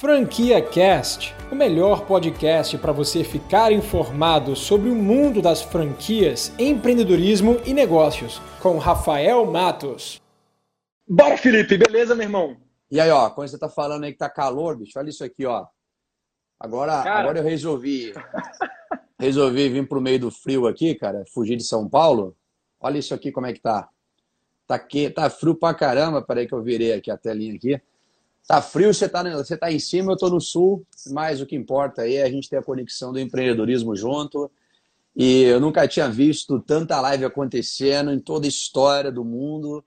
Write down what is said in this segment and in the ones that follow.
Franquia Cast, o melhor podcast para você ficar informado sobre o mundo das franquias, empreendedorismo e negócios, com Rafael Matos. Bora, Felipe, beleza, meu irmão? E aí, ó, quando você tá falando aí que tá calor, bicho, olha isso aqui, ó. Agora, cara... agora eu resolvi resolvi vir pro meio do frio aqui, cara, fugir de São Paulo. Olha isso aqui como é que tá. Tá, aqui, tá frio pra caramba, peraí que eu virei aqui a telinha aqui. Tá frio, você tá, você tá em cima, eu tô no sul, mas o que importa aí é a gente ter a conexão do empreendedorismo junto. E eu nunca tinha visto tanta live acontecendo em toda a história do mundo.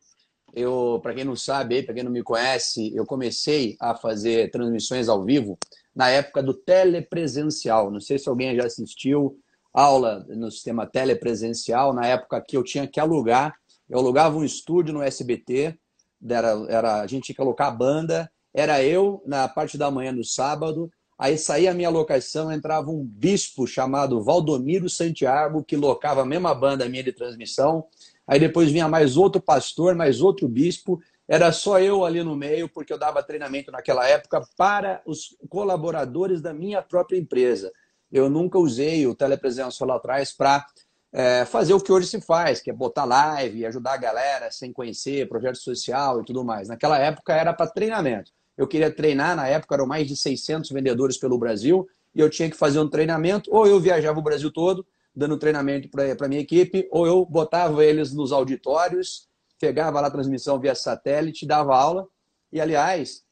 Eu, para quem não sabe, para quem não me conhece, eu comecei a fazer transmissões ao vivo na época do telepresencial. Não sei se alguém já assistiu aula no sistema telepresencial, na época que eu tinha que alugar. Eu alugava um estúdio no SBT, era, era, a gente tinha que alocar a banda era eu na parte da manhã no sábado, aí saía a minha locação, entrava um bispo chamado Valdomiro Santiago, que locava a mesma banda minha de transmissão, aí depois vinha mais outro pastor, mais outro bispo, era só eu ali no meio, porque eu dava treinamento naquela época para os colaboradores da minha própria empresa. Eu nunca usei o telepresencial lá atrás para é, fazer o que hoje se faz, que é botar live, ajudar a galera sem conhecer, projeto social e tudo mais. Naquela época era para treinamento eu queria treinar, na época eram mais de 600 vendedores pelo Brasil, e eu tinha que fazer um treinamento, ou eu viajava o Brasil todo, dando treinamento para a minha equipe, ou eu botava eles nos auditórios, pegava lá a transmissão via satélite, dava aula, e aliás,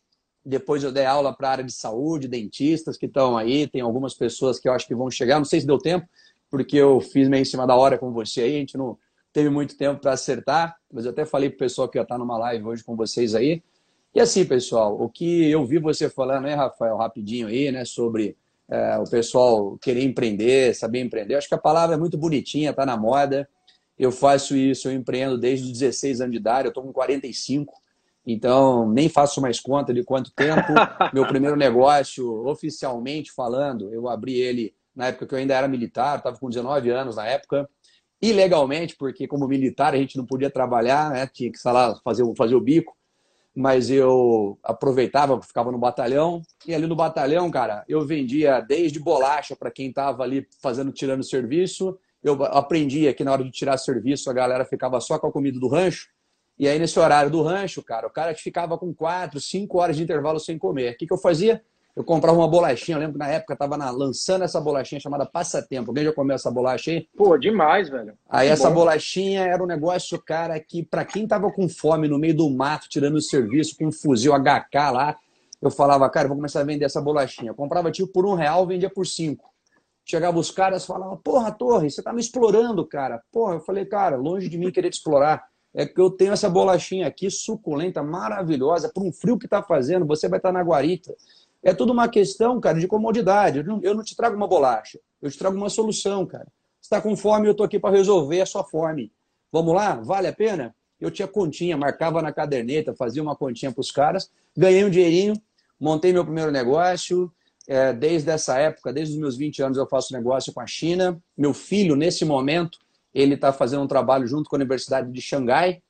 depois eu dei aula para a área de saúde, dentistas que estão aí, tem algumas pessoas que eu acho que vão chegar, não sei se deu tempo, porque eu fiz meio em cima da hora com você aí, a gente não teve muito tempo para acertar, mas eu até falei para o pessoal que ia estar numa live hoje com vocês aí, e assim, pessoal, o que eu vi você falando, né, Rafael, rapidinho aí, né, sobre é, o pessoal querer empreender, saber empreender. Acho que a palavra é muito bonitinha, tá na moda. Eu faço isso, eu empreendo desde os 16 anos de idade, eu estou com 45, então nem faço mais conta de quanto tempo. Meu primeiro negócio, oficialmente falando, eu abri ele na época que eu ainda era militar, estava com 19 anos na época, ilegalmente, porque como militar a gente não podia trabalhar, né? tinha que sei lá, fazer, fazer o bico mas eu aproveitava, ficava no batalhão, e ali no batalhão, cara, eu vendia desde bolacha para quem estava ali fazendo, tirando serviço, eu aprendia que na hora de tirar serviço a galera ficava só com a comida do rancho, e aí nesse horário do rancho, cara, o cara ficava com quatro, cinco horas de intervalo sem comer. O que, que eu fazia? Eu comprava uma bolachinha, eu lembro que na época tava na, lançando essa bolachinha chamada Passatempo. Alguém já comeu essa bolacha aí? Pô, demais, velho. Aí essa bom. bolachinha era um negócio, cara, que para quem tava com fome no meio do mato, tirando o serviço, com um fuzil HK lá, eu falava, cara, vou começar a vender essa bolachinha. Eu comprava tipo por um real, vendia por cinco. Chegava os caras falavam, porra, Torre, você tá me explorando, cara. Porra, eu falei, cara, longe de mim querer te explorar. É que eu tenho essa bolachinha aqui, suculenta, maravilhosa, por um frio que tá fazendo, você vai estar tá na guarita. É tudo uma questão, cara, de comodidade. Eu não, eu não te trago uma bolacha, eu te trago uma solução, cara. Está com fome, eu estou aqui para resolver a sua fome. Vamos lá? Vale a pena? Eu tinha continha, marcava na caderneta, fazia uma continha para os caras, ganhei um dinheirinho, montei meu primeiro negócio. É, desde essa época, desde os meus 20 anos, eu faço negócio com a China. Meu filho, nesse momento, ele está fazendo um trabalho junto com a Universidade de Xangai.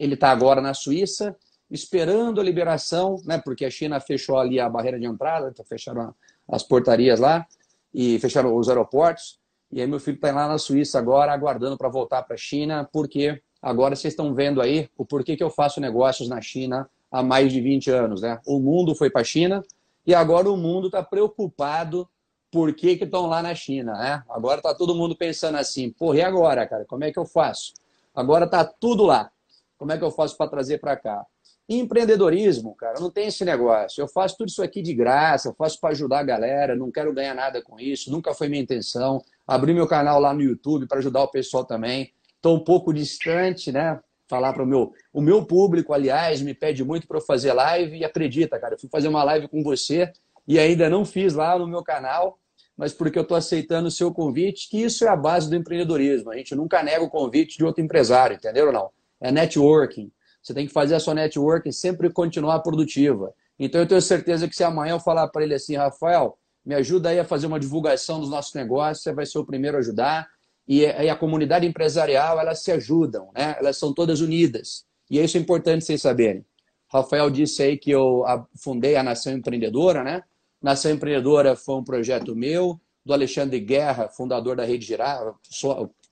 Ele está agora na Suíça esperando a liberação, né, porque a China fechou ali a barreira de entrada, então fecharam as portarias lá e fecharam os aeroportos. E aí meu filho está lá na Suíça agora, aguardando para voltar para a China, porque agora vocês estão vendo aí o porquê que eu faço negócios na China há mais de 20 anos. Né? O mundo foi para a China e agora o mundo está preocupado por que estão lá na China. Né? Agora está todo mundo pensando assim, porra, e agora, cara? Como é que eu faço? Agora está tudo lá. Como é que eu faço para trazer para cá? Empreendedorismo, cara, não tem esse negócio. Eu faço tudo isso aqui de graça, eu faço para ajudar a galera, não quero ganhar nada com isso, nunca foi minha intenção. Abri meu canal lá no YouTube para ajudar o pessoal também. Estou um pouco distante, né? Falar para o meu. O meu público, aliás, me pede muito para eu fazer live e acredita, cara, eu fui fazer uma live com você e ainda não fiz lá no meu canal, mas porque eu estou aceitando o seu convite, que isso é a base do empreendedorismo. A gente nunca nega o convite de outro empresário, entendeu ou não? É networking. Você tem que fazer a sua network sempre continuar produtiva. Então eu tenho certeza que se amanhã eu falar para ele assim, Rafael, me ajuda aí a fazer uma divulgação dos nossos negócios, você vai ser o primeiro a ajudar. E, a comunidade empresarial, elas se ajudam, né? Elas são todas unidas. E isso é importante vocês saberem. Rafael disse aí que eu fundei a Nação Empreendedora, né? Nação Empreendedora foi um projeto meu, do Alexandre Guerra, fundador da Rede Girar.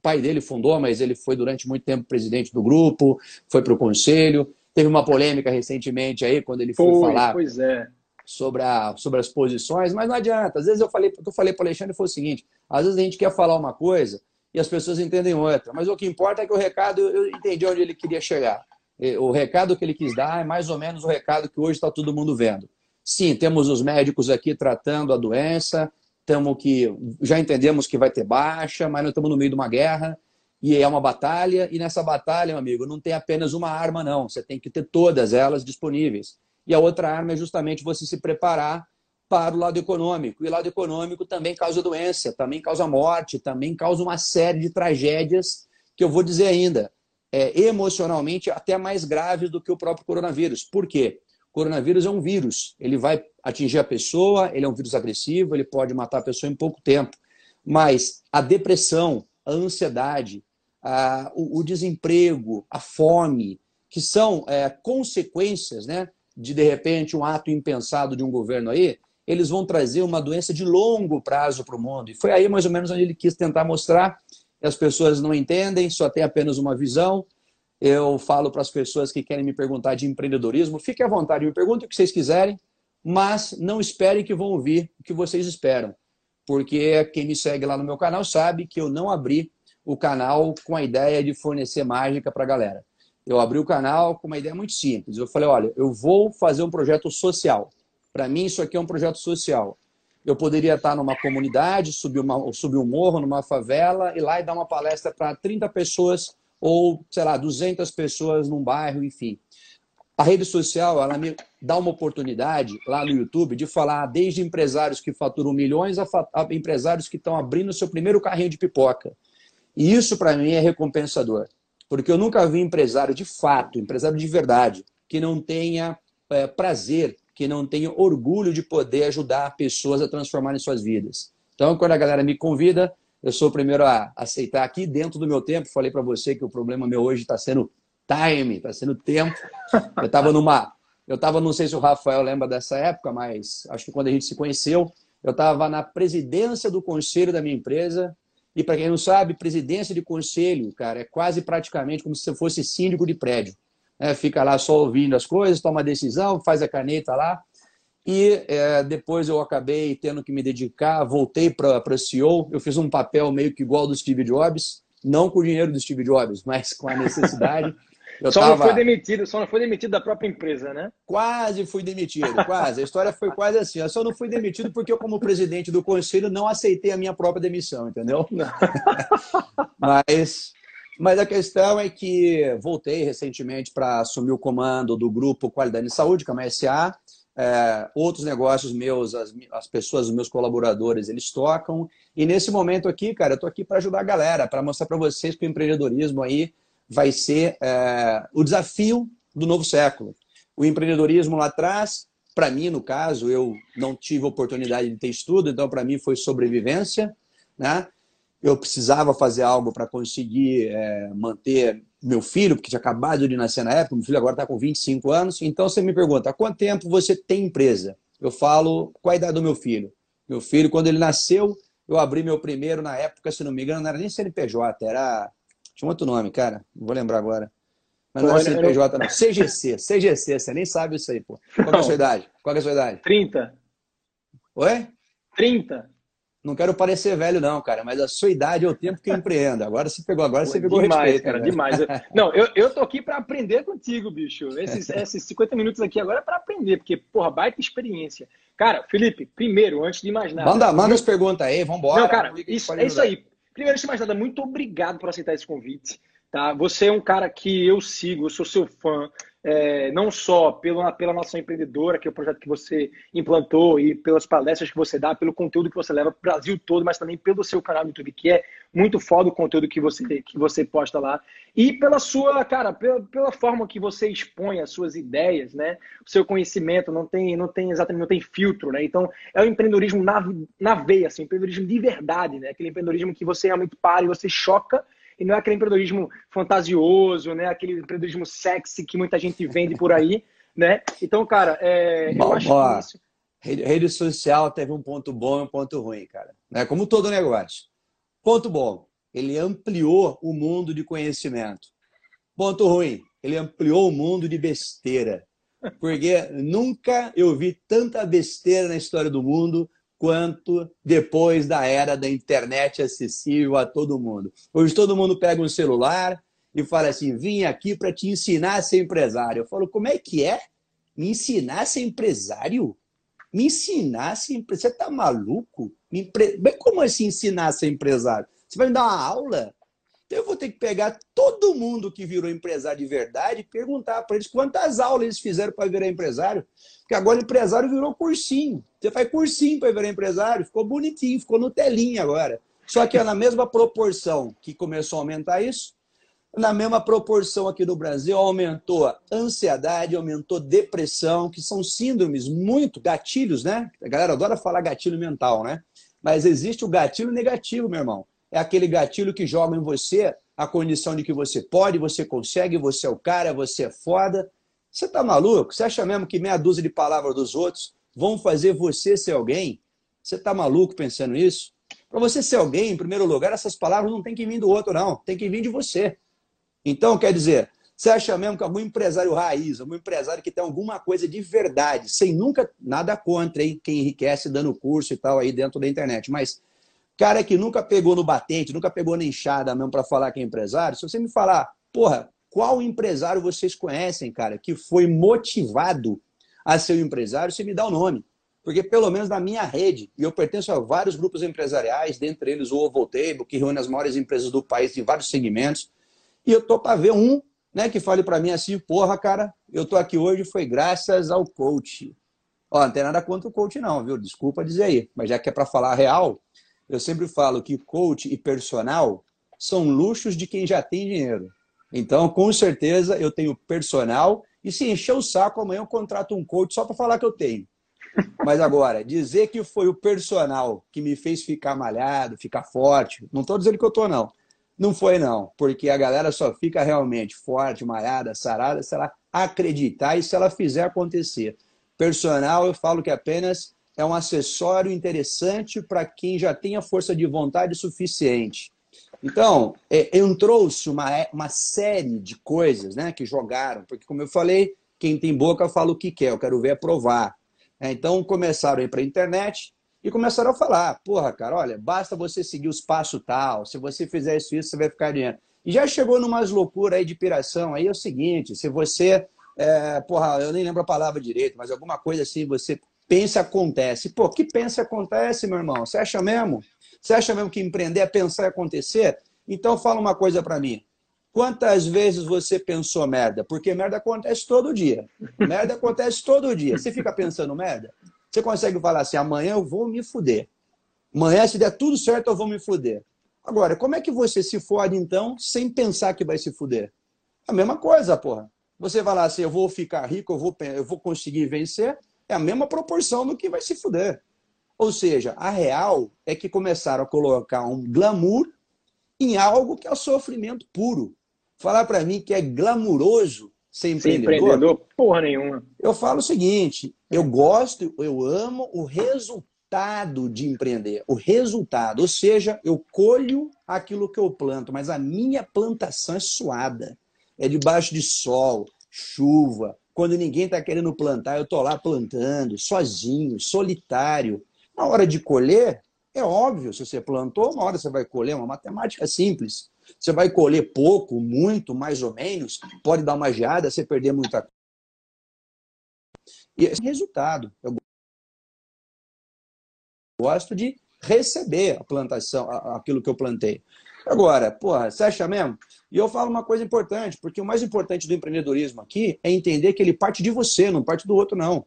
O pai dele fundou, mas ele foi durante muito tempo presidente do grupo, foi para o conselho. Teve uma polêmica recentemente aí, quando ele foi, falar é. sobre, a, sobre as posições, mas não adianta. Às vezes eu falei, eu falei para o Alexandre foi o seguinte: às vezes a gente quer falar uma coisa e as pessoas entendem outra, mas o que importa é que o recado, eu entendi onde ele queria chegar. O recado que ele quis dar é mais ou menos o recado que hoje está todo mundo vendo. Sim, temos os médicos aqui tratando a doença, tamo que já entendemos que vai ter baixa, mas nós estamos no meio de uma guerra e é uma batalha. E nessa batalha, meu amigo, não tem apenas uma arma, não. Você tem que ter todas elas disponíveis. E a outra arma é justamente você se preparar para o lado econômico. E lado econômico também causa doença, também causa morte, também causa uma série de tragédias que eu vou dizer ainda, é, emocionalmente até mais graves do que o próprio coronavírus. Por quê? Coronavírus é um vírus, ele vai atingir a pessoa, ele é um vírus agressivo, ele pode matar a pessoa em pouco tempo. Mas a depressão, a ansiedade, a, o, o, desemprego, a fome, que são é, consequências né, de, de repente, um ato impensado de um governo aí, eles vão trazer uma doença de longo prazo para o mundo. E foi aí mais ou menos onde ele quis tentar mostrar. As pessoas não entendem, só tem apenas uma visão, eu falo para as pessoas que querem me perguntar de empreendedorismo, fique à vontade, me perguntem o que vocês quiserem, mas não esperem que vão ouvir o que vocês esperam. Porque quem me segue lá no meu canal sabe que eu não abri o canal com a ideia de fornecer mágica para a galera. Eu abri o canal com uma ideia muito simples. Eu falei, olha, eu vou fazer um projeto social. Para mim, isso aqui é um projeto social. Eu poderia estar numa comunidade, subir, uma, subir um morro, numa favela, ir lá e dar uma palestra para 30 pessoas ou, sei lá, 200 pessoas num bairro, enfim. A rede social, ela me dá uma oportunidade lá no YouTube de falar desde empresários que faturam milhões a, a empresários que estão abrindo seu primeiro carrinho de pipoca. E isso, para mim, é recompensador. Porque eu nunca vi empresário de fato, empresário de verdade, que não tenha é, prazer, que não tenha orgulho de poder ajudar pessoas a transformarem suas vidas. Então, quando a galera me convida, eu sou o primeiro a aceitar aqui dentro do meu tempo. Falei para você que o problema meu hoje está sendo time, está sendo tempo. Eu estava numa. Eu estava, não sei se o Rafael lembra dessa época, mas acho que quando a gente se conheceu, eu estava na presidência do conselho da minha empresa. E para quem não sabe, presidência de conselho, cara, é quase praticamente como se você fosse síndico de prédio. É, fica lá só ouvindo as coisas, toma decisão, faz a caneta lá. E é, depois eu acabei tendo que me dedicar, voltei para a CEO. Eu fiz um papel meio que igual do Steve Jobs, não com o dinheiro do Steve Jobs, mas com a necessidade. Eu só tava... não foi demitido, só não foi demitido da própria empresa, né? Quase fui demitido, quase. A história foi quase assim. Eu só não fui demitido porque eu, como presidente do conselho, não aceitei a minha própria demissão, entendeu? mas, mas a questão é que voltei recentemente para assumir o comando do grupo Qualidade de Saúde, que é uma SA, é, outros negócios meus, as, as pessoas, os meus colaboradores, eles tocam. E nesse momento aqui, cara, eu tô aqui para ajudar a galera, para mostrar para vocês que o empreendedorismo aí vai ser é, o desafio do novo século. O empreendedorismo lá atrás, para mim, no caso, eu não tive oportunidade de ter estudo, então para mim foi sobrevivência, né? Eu precisava fazer algo para conseguir é, manter meu filho, porque tinha acabado de nascer na época, meu filho agora está com 25 anos. Então você me pergunta, há quanto tempo você tem empresa? Eu falo, qual a idade do meu filho? Meu filho, quando ele nasceu, eu abri meu primeiro na época, se não me engano, não era nem CNPJ, era. Tinha um outro nome, cara, não vou lembrar agora. Mas não era CNPJ, não. CGC, CGC, você nem sabe isso aí, pô. Qual é a sua idade? Qual é a sua idade? 30. Oi? 30. Não quero parecer velho, não, cara, mas a sua idade é o tempo que eu empreendo. Agora você pegou, agora você pegou demais, respeito, cara, né? demais. Não, eu, eu tô aqui para aprender contigo, bicho. Esses, esses 50 minutos aqui agora é para aprender, porque, porra, baita experiência. Cara, Felipe, primeiro, antes de mais nada. Manda, manda as perguntas aí, vambora. Não, cara, isso, é isso aí. Primeiro, antes de mais nada, muito obrigado por aceitar esse convite. Tá? Você é um cara que eu sigo, eu sou seu fã é, não só pela, pela Nação Empreendedora, que é o projeto que você implantou, e pelas palestras que você dá, pelo conteúdo que você leva para o Brasil todo, mas também pelo seu canal no YouTube, que é muito foda o conteúdo que você, que você posta lá, e pela sua, cara, pela, pela forma que você expõe as suas ideias, né? O seu conhecimento não tem, não tem exatamente, não tem filtro, né? Então, é o empreendedorismo na, na veia, assim, empreendedorismo de verdade, né? Aquele empreendedorismo que você realmente para e você choca e não é aquele empreendedorismo fantasioso, né? aquele empreendedorismo sexy que muita gente vende por aí, né? Então, cara, é, bom, eu acho que isso... rede, rede social teve um ponto bom e um ponto ruim, cara. Né? Como todo negócio. Ponto bom, ele ampliou o mundo de conhecimento. Ponto ruim, ele ampliou o mundo de besteira. Porque nunca eu vi tanta besteira na história do mundo quanto depois da era da internet acessível a todo mundo. Hoje todo mundo pega um celular e fala assim: vim aqui para te ensinar a ser empresário. Eu falo: como é que é? Me ensinar a ser empresário? Me ensinar a ser empresário? Você está maluco? Me empre... Como assim ensinar a ser empresário? Você vai me dar uma aula? Então eu vou ter que pegar todo mundo que virou empresário de verdade e perguntar para eles quantas aulas eles fizeram para virar empresário. Porque agora empresário virou cursinho. Você faz cursinho para virar empresário, ficou bonitinho, ficou no telinha agora. Só que é na mesma proporção que começou a aumentar isso, na mesma proporção aqui no Brasil aumentou a ansiedade, aumentou depressão, que são síndromes muito gatilhos, né? A galera adora falar gatilho mental, né? Mas existe o gatilho negativo, meu irmão é aquele gatilho que joga em você a condição de que você pode, você consegue, você é o cara, você é foda. Você tá maluco? Você acha mesmo que meia dúzia de palavras dos outros vão fazer você ser alguém? Você tá maluco pensando isso? Para você ser alguém, em primeiro lugar, essas palavras não tem que vir do outro, não. Tem que vir de você. Então, quer dizer, você acha mesmo que algum empresário raiz, algum empresário que tem alguma coisa de verdade, sem nunca nada contra hein, quem enriquece dando curso e tal aí dentro da internet, mas Cara que nunca pegou no batente, nunca pegou na enxada mesmo para falar que é empresário, se você me falar, porra, qual empresário vocês conhecem, cara, que foi motivado a ser um empresário, você me dá o nome. Porque pelo menos na minha rede, e eu pertenço a vários grupos empresariais, dentre eles o Ovoltable, que reúne as maiores empresas do país em vários segmentos, e eu tô para ver um né, que fale para mim assim, porra, cara, eu tô aqui hoje foi graças ao coach. Ó, não tem nada contra o coach não, viu? Desculpa dizer aí, mas já que é para falar real, eu sempre falo que coach e personal são luxos de quem já tem dinheiro. Então, com certeza, eu tenho personal e se encher o saco, amanhã eu contrato um coach só para falar que eu tenho. Mas agora, dizer que foi o personal que me fez ficar malhado, ficar forte, não estou dizendo que eu estou, não. Não foi, não. Porque a galera só fica realmente forte, malhada, sarada, se ela acreditar e se ela fizer acontecer. Personal, eu falo que é apenas é um acessório interessante para quem já tem a força de vontade suficiente. Então, é, entrou-se uma, uma série de coisas né, que jogaram, porque, como eu falei, quem tem boca fala o que quer, eu quero ver aprovar. É, então, começaram a ir para a internet e começaram a falar: porra, cara, olha, basta você seguir os passos tal, se você fizer isso, isso, você vai ficar dentro. E já chegou numas loucuras aí de piração. Aí é o seguinte: se você, é, porra, eu nem lembro a palavra direito, mas alguma coisa assim, você pensa acontece. Pô, que pensa acontece, meu irmão? Você acha mesmo? Você acha mesmo que empreender é pensar e acontecer? Então fala uma coisa para mim. Quantas vezes você pensou merda? Porque merda acontece todo dia. Merda acontece todo dia. Você fica pensando merda? Você consegue falar assim: amanhã eu vou me fuder. Amanhã, se der tudo certo, eu vou me fuder. Agora, como é que você se fode então sem pensar que vai se fuder? A mesma coisa, porra. Você vai lá assim: eu vou ficar rico, eu vou, eu vou conseguir vencer é a mesma proporção do que vai se fuder. Ou seja, a real é que começaram a colocar um glamour em algo que é o sofrimento puro. Falar para mim que é glamuroso ser empreendedor, ser empreendedor, porra nenhuma. Eu falo o seguinte, eu gosto, eu amo o resultado de empreender, o resultado, ou seja, eu colho aquilo que eu planto, mas a minha plantação é suada, é debaixo de sol, chuva, quando ninguém está querendo plantar, eu estou lá plantando, sozinho, solitário. Na hora de colher, é óbvio, se você plantou, uma hora você vai colher, uma matemática simples. Você vai colher pouco, muito, mais ou menos, pode dar uma geada, você perder muita coisa. E esse é resultado. Eu gosto de receber a plantação, aquilo que eu plantei. Agora, porra, você acha mesmo? E eu falo uma coisa importante, porque o mais importante do empreendedorismo aqui é entender que ele parte de você, não parte do outro, não.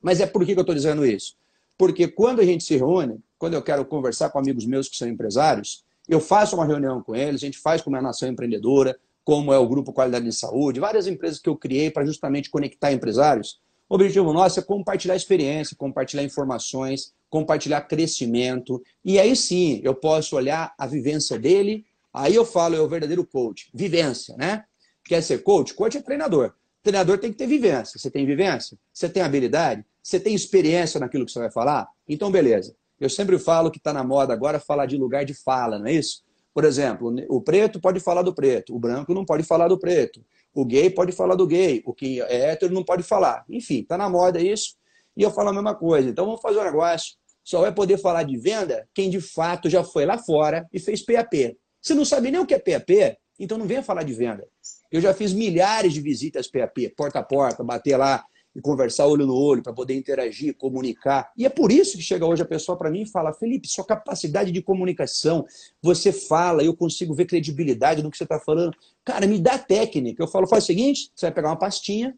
Mas é por que eu estou dizendo isso? Porque quando a gente se reúne, quando eu quero conversar com amigos meus que são empresários, eu faço uma reunião com eles, a gente faz com a Nação Empreendedora, como é o Grupo Qualidade de Saúde, várias empresas que eu criei para justamente conectar empresários. O objetivo nosso é compartilhar experiência, compartilhar informações, compartilhar crescimento. E aí sim, eu posso olhar a vivência dele. Aí eu falo, é o verdadeiro coach. Vivência, né? Quer ser coach? Coach é treinador. Treinador tem que ter vivência. Você tem vivência? Você tem habilidade? Você tem experiência naquilo que você vai falar? Então, beleza. Eu sempre falo que está na moda agora falar de lugar de fala, não é isso? Por exemplo, o preto pode falar do preto, o branco não pode falar do preto, o gay pode falar do gay, o que é hétero não pode falar. Enfim, está na moda isso. E eu falo a mesma coisa. Então vamos fazer um negócio. Só vai poder falar de venda quem de fato já foi lá fora e fez PAP. Se não sabe nem o que é PAP, então não venha falar de venda. Eu já fiz milhares de visitas PAP, porta a porta, bater lá e conversar olho no olho para poder interagir, comunicar. E é por isso que chega hoje a pessoa para mim e fala: Felipe, sua capacidade de comunicação, você fala, eu consigo ver credibilidade no que você está falando. Cara, me dá técnica. Eu falo: faz o seguinte, você vai pegar uma pastinha,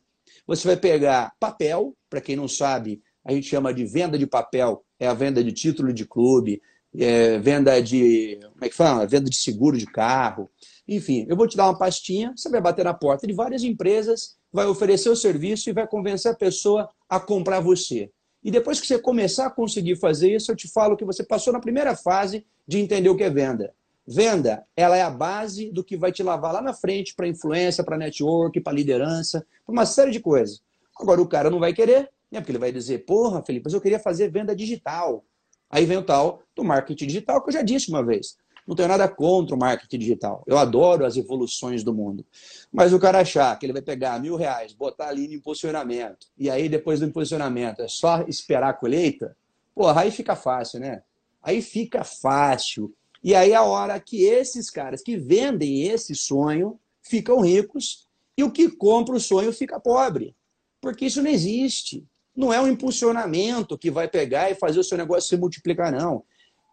você vai pegar papel, para quem não sabe, a gente chama de venda de papel, é a venda de título de clube, é venda de. Como é que fala? Venda de seguro de carro. Enfim, eu vou te dar uma pastinha, você vai bater na porta de várias empresas vai oferecer o serviço e vai convencer a pessoa a comprar você. E depois que você começar a conseguir fazer isso, eu te falo que você passou na primeira fase de entender o que é venda. Venda, ela é a base do que vai te lavar lá na frente para influência, para network, para liderança, para uma série de coisas. Agora o cara não vai querer, né? Porque ele vai dizer, porra, Felipe, mas eu queria fazer venda digital. Aí vem o tal do marketing digital que eu já disse uma vez. Não tenho nada contra o marketing digital. Eu adoro as evoluções do mundo. Mas o cara achar que ele vai pegar mil reais, botar ali no impulsionamento, e aí depois do impulsionamento é só esperar a colheita, porra, aí fica fácil, né? Aí fica fácil. E aí é a hora que esses caras que vendem esse sonho ficam ricos e o que compra o sonho fica pobre. Porque isso não existe. Não é um impulsionamento que vai pegar e fazer o seu negócio se multiplicar, não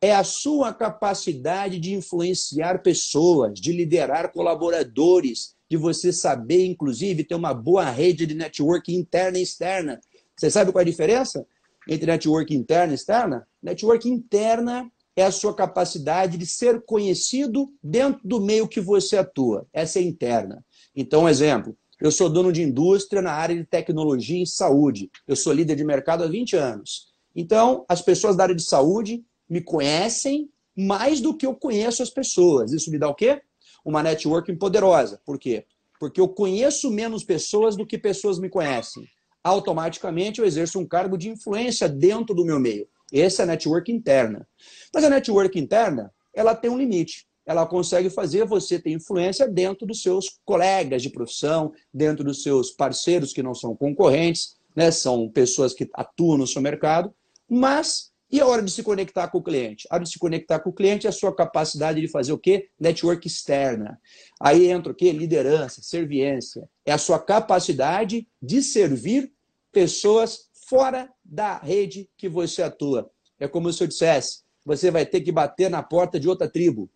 é a sua capacidade de influenciar pessoas, de liderar colaboradores, de você saber, inclusive, ter uma boa rede de network interna e externa. Você sabe qual é a diferença entre network interna e externa? Network interna é a sua capacidade de ser conhecido dentro do meio que você atua. Essa é interna. Então, exemplo. Eu sou dono de indústria na área de tecnologia e saúde. Eu sou líder de mercado há 20 anos. Então, as pessoas da área de saúde me conhecem mais do que eu conheço as pessoas. Isso me dá o quê? Uma networking poderosa. Por quê? Porque eu conheço menos pessoas do que pessoas me conhecem. Automaticamente eu exerço um cargo de influência dentro do meu meio. Essa é a network interna. Mas a network interna, ela tem um limite. Ela consegue fazer você ter influência dentro dos seus colegas de profissão, dentro dos seus parceiros que não são concorrentes, né? são pessoas que atuam no seu mercado, mas e a hora de se conectar com o cliente? A hora de se conectar com o cliente é a sua capacidade de fazer o quê? Network externa. Aí entra o quê? Liderança, serviência. É a sua capacidade de servir pessoas fora da rede que você atua. É como se eu dissesse, você vai ter que bater na porta de outra tribo.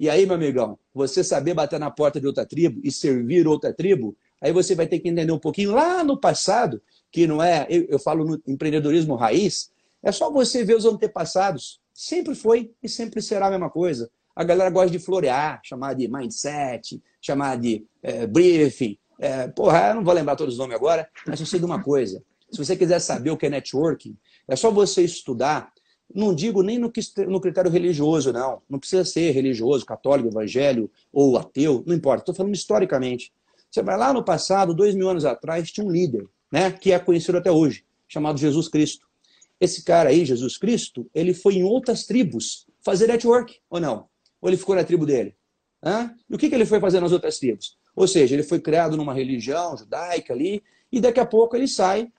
E aí, meu amigão, você saber bater na porta de outra tribo e servir outra tribo, aí você vai ter que entender um pouquinho lá no passado, que não é, eu, eu falo no empreendedorismo raiz, é só você ver os antepassados. Sempre foi e sempre será a mesma coisa. A galera gosta de florear, chamar de mindset, chamar de é, briefing. É, porra, eu não vou lembrar todos os nomes agora, mas eu sei de uma coisa. Se você quiser saber o que é networking, é só você estudar. Não digo nem no, no critério religioso, não. Não precisa ser religioso, católico, evangélico ou ateu, não importa. Estou falando historicamente. Você vai lá no passado, dois mil anos atrás, tinha um líder, né, que é conhecido até hoje, chamado Jesus Cristo. Esse cara aí, Jesus Cristo, ele foi em outras tribos fazer network, ou não? Ou ele ficou na tribo dele? Hã? E o que, que ele foi fazer nas outras tribos? Ou seja, ele foi criado numa religião judaica ali, e daqui a pouco ele sai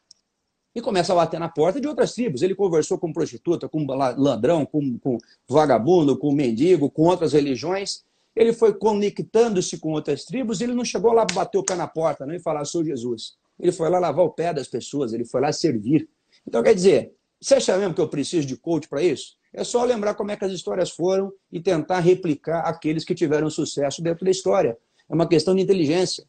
e começa a bater na porta de outras tribos. Ele conversou com prostituta, com ladrão, com, com vagabundo, com mendigo, com outras religiões. Ele foi conectando-se com outras tribos ele não chegou lá bater o pé na porta e falar, sou Jesus. Ele foi lá lavar o pé das pessoas, ele foi lá servir. Então, quer dizer, você acha mesmo que eu preciso de coach para isso? É só lembrar como é que as histórias foram e tentar replicar aqueles que tiveram sucesso dentro da história. É uma questão de inteligência.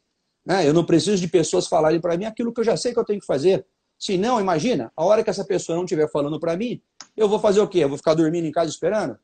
Né? Eu não preciso de pessoas falarem para mim aquilo que eu já sei que eu tenho que fazer. Se não, imagina, a hora que essa pessoa não estiver falando para mim, eu vou fazer o quê? Eu vou ficar dormindo em casa esperando?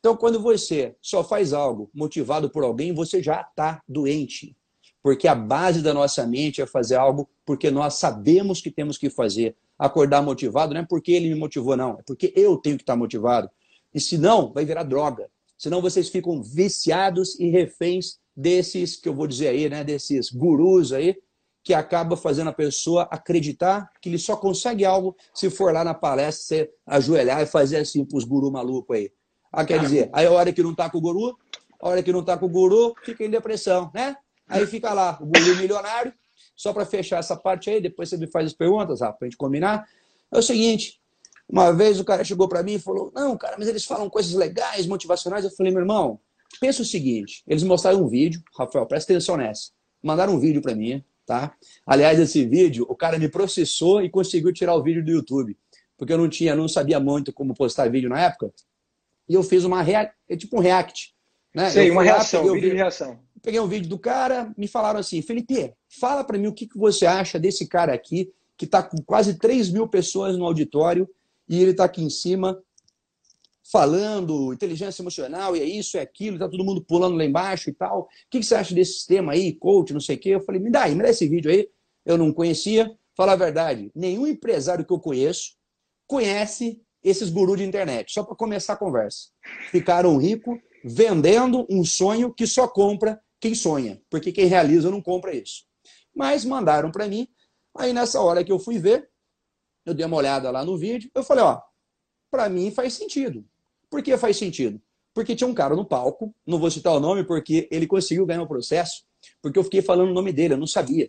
Então, quando você só faz algo motivado por alguém, você já está doente. Porque a base da nossa mente é fazer algo porque nós sabemos que temos que fazer acordar motivado, não é porque ele me motivou, não. É porque eu tenho que estar motivado. E se não, vai virar droga. Senão vocês ficam viciados e reféns desses, que eu vou dizer aí, né, desses gurus aí, que acaba fazendo a pessoa acreditar que ele só consegue algo se for lá na palestra, você ajoelhar e fazer assim para os guru maluco aí. Ah, quer dizer, aí a hora que não tá com o guru, a hora que não tá com o guru, fica em depressão, né? Aí fica lá, o guru milionário, só para fechar essa parte aí, depois você me faz as perguntas, para a gente combinar. É o seguinte, uma vez o cara chegou para mim e falou, não, cara, mas eles falam coisas legais, motivacionais. Eu falei, meu irmão, pensa o seguinte, eles mostraram um vídeo, Rafael, presta atenção nessa, mandaram um vídeo para mim, tá? Aliás, esse vídeo, o cara me processou e conseguiu tirar o vídeo do YouTube, porque eu não tinha, não sabia muito como postar vídeo na época. E eu fiz uma rea... é tipo um react, né? Sei, uma reação, vídeo de reação. Peguei um vídeo do cara, me falaram assim, Felipe, fala para mim o que, que você acha desse cara aqui, que está com quase 3 mil pessoas no auditório, e ele está aqui em cima falando inteligência emocional, e é isso, é aquilo, tá todo mundo pulando lá embaixo e tal. O que, que você acha desse sistema aí, coach, não sei o quê? Eu falei, me dá aí, me dá esse vídeo aí. Eu não conhecia. Fala a verdade, nenhum empresário que eu conheço conhece esses gurus de internet, só para começar a conversa. Ficaram ricos vendendo um sonho que só compra quem sonha, porque quem realiza não compra isso. Mas mandaram para mim, aí nessa hora que eu fui ver, eu dei uma olhada lá no vídeo, eu falei, ó, para mim faz sentido. Por que faz sentido? Porque tinha um cara no palco, não vou citar o nome porque ele conseguiu ganhar o processo, porque eu fiquei falando o nome dele, eu não sabia.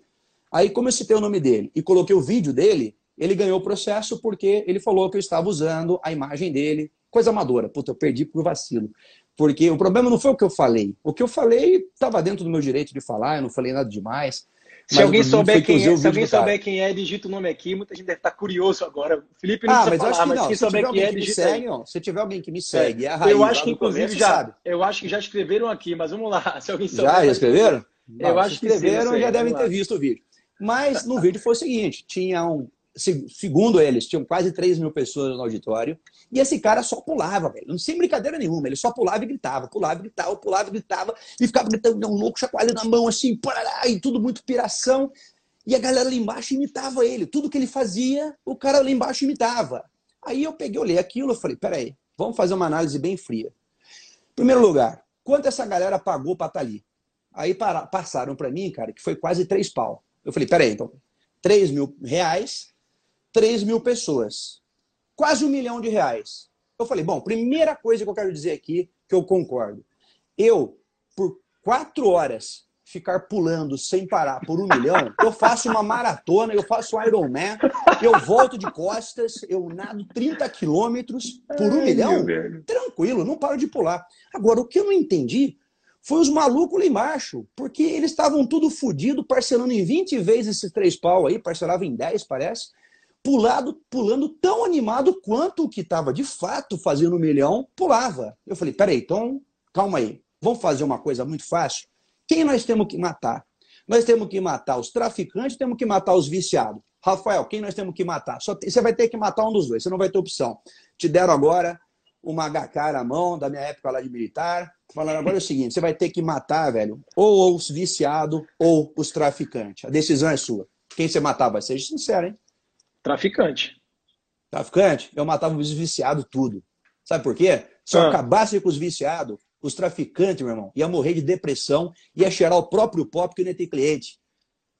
Aí, como eu citei o nome dele e coloquei o vídeo dele, ele ganhou o processo porque ele falou que eu estava usando a imagem dele. Coisa amadora. Puta, eu perdi por vacilo. Porque o problema não foi o que eu falei. O que eu falei estava dentro do meu direito de falar, eu não falei nada demais. Se alguém, souber quem, é, se alguém souber quem é, digita o nome aqui. Muita gente deve estar curioso agora. Felipe não ah, mas falar, mas quem souber quem é, digita segue, Se tiver alguém que me segue, é, é Eu acho que inclusive já, sabe. eu acho que já escreveram aqui, mas vamos lá. Se alguém souber, já, já escreveram? Eu acho que escreveram e já devem ter visto o vídeo. Mas no vídeo foi o seguinte: tinha um, segundo eles, tinham quase 3 mil pessoas no auditório, e esse cara só pulava, velho. Sem brincadeira nenhuma, ele só pulava e gritava, pulava e gritava, pulava e gritava, e ficava gritando, um louco, chacoalhando a mão assim, parará, e tudo muito piração. E a galera lá embaixo imitava ele. Tudo que ele fazia, o cara lá embaixo imitava. Aí eu peguei, olhei aquilo e falei, peraí, vamos fazer uma análise bem fria. Primeiro lugar, quanto essa galera pagou para estar tá ali? Aí passaram para mim, cara, que foi quase três pau. Eu falei, peraí, então, 3 mil reais, 3 mil pessoas. Quase um milhão de reais. Eu falei, bom, primeira coisa que eu quero dizer aqui, que eu concordo. Eu, por quatro horas, ficar pulando sem parar por um milhão, eu faço uma maratona, eu faço Ironman, eu volto de costas, eu nado 30 quilômetros por um Ai, milhão, tranquilo, não paro de pular. Agora, o que eu não entendi foi os malucos lá embaixo, porque eles estavam tudo fodido, parcelando em 20 vezes esses três pau aí, parcelava em 10, parece, pulado, pulando tão animado quanto o que estava de fato fazendo um milhão pulava. Eu falei, peraí, então, calma aí, vamos fazer uma coisa muito fácil? Quem nós temos que matar? Nós temos que matar os traficantes, temos que matar os viciados. Rafael, quem nós temos que matar? Só tem, você vai ter que matar um dos dois, você não vai ter opção. Te deram agora uma HK na mão, da minha época lá de militar, falando agora é o seguinte, você vai ter que matar, velho, ou os viciados ou os traficantes. A decisão é sua. Quem você matar vai ser sincero, hein? Traficante. Traficante? Eu matava os viciados tudo. Sabe por quê? Se eu ah. acabasse com os viciados, os traficantes, meu irmão, ia morrer de depressão, ia cheirar o próprio pó porque não ia ter cliente.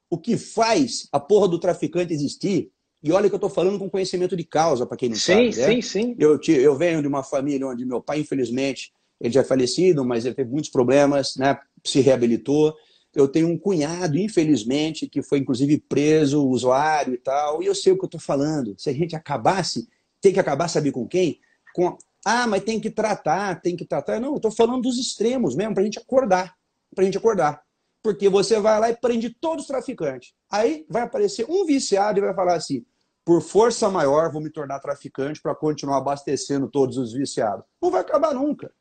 O que faz a porra do traficante existir, e olha que eu estou falando com conhecimento de causa, para quem não sim, sabe. Sim, né? sim, sim. Eu, eu venho de uma família onde meu pai, infelizmente, ele já é falecido, mas ele teve muitos problemas, né? se reabilitou. Eu tenho um cunhado, infelizmente, que foi inclusive preso, usuário e tal, e eu sei o que eu estou falando. Se a gente acabasse, tem que acabar, sabe com quem? Com ah, mas tem que tratar, tem que tratar. Não, eu estou falando dos extremos mesmo, para a gente acordar. Para a gente acordar. Porque você vai lá e prende todos os traficantes. Aí vai aparecer um viciado e vai falar assim: por força maior, vou me tornar traficante para continuar abastecendo todos os viciados. Não vai acabar nunca.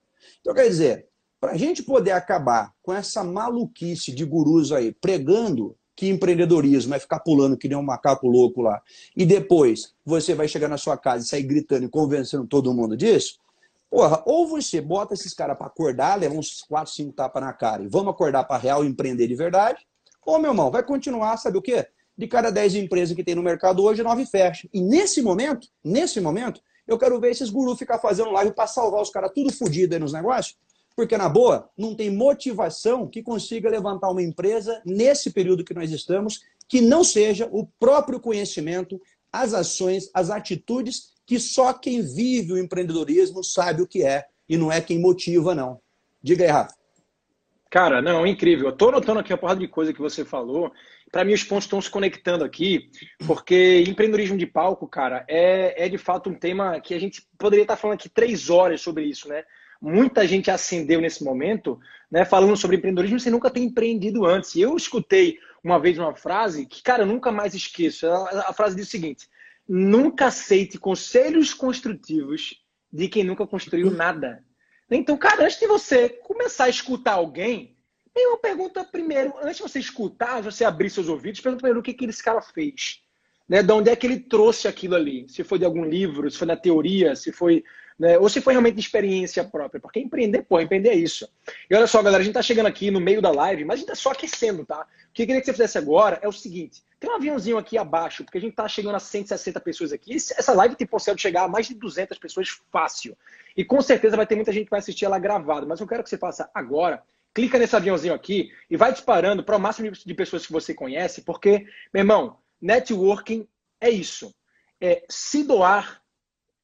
Então, quer dizer, para a gente poder acabar com essa maluquice de gurus aí pregando que empreendedorismo é ficar pulando que nem um macaco louco lá, e depois você vai chegar na sua casa e sair gritando e convencendo todo mundo disso, porra, ou você bota esses caras para acordar, leva uns 4, 5 tapas na cara e vamos acordar para real empreender de verdade, ou, meu irmão, vai continuar, sabe o quê? De cada 10 empresas que tem no mercado hoje, 9 fecham. E nesse momento, nesse momento, eu quero ver esses gurus ficar fazendo live para salvar os caras tudo fodido aí nos negócios, porque, na boa, não tem motivação que consiga levantar uma empresa nesse período que nós estamos, que não seja o próprio conhecimento, as ações, as atitudes que só quem vive o empreendedorismo sabe o que é e não é quem motiva, não. Diga aí, Rafa. Cara, não, incrível. Eu tô notando aqui uma porrada de coisa que você falou. Para mim, os pontos estão se conectando aqui, porque empreendedorismo de palco, cara, é, é de fato um tema que a gente poderia estar falando aqui três horas sobre isso, né? Muita gente acendeu nesse momento, né, falando sobre empreendedorismo sem nunca ter empreendido antes. E eu escutei uma vez uma frase que, cara, eu nunca mais esqueço. A, a frase diz o seguinte: nunca aceite conselhos construtivos de quem nunca construiu nada. Então, cara, antes de você começar a escutar alguém, tem uma pergunta primeiro, antes de você escutar, você abrir seus ouvidos, pergunta primeiro o que, que esse cara fez. Né? De onde é que ele trouxe aquilo ali? Se foi de algum livro, se foi da teoria, se foi. Né? Ou se foi realmente de experiência própria. Porque empreender, pô, empreender é isso. E olha só, galera, a gente tá chegando aqui no meio da live, mas a gente tá só aquecendo, tá? O que eu queria que você fizesse agora é o seguinte: tem um aviãozinho aqui abaixo, porque a gente tá chegando a 160 pessoas aqui. Essa live tem potencial de chegar a mais de 200 pessoas fácil. E com certeza vai ter muita gente que vai assistir ela gravada. Mas eu quero que você faça agora. Clica nesse aviãozinho aqui e vai disparando para o máximo de pessoas que você conhece, porque, meu irmão, networking é isso. É se doar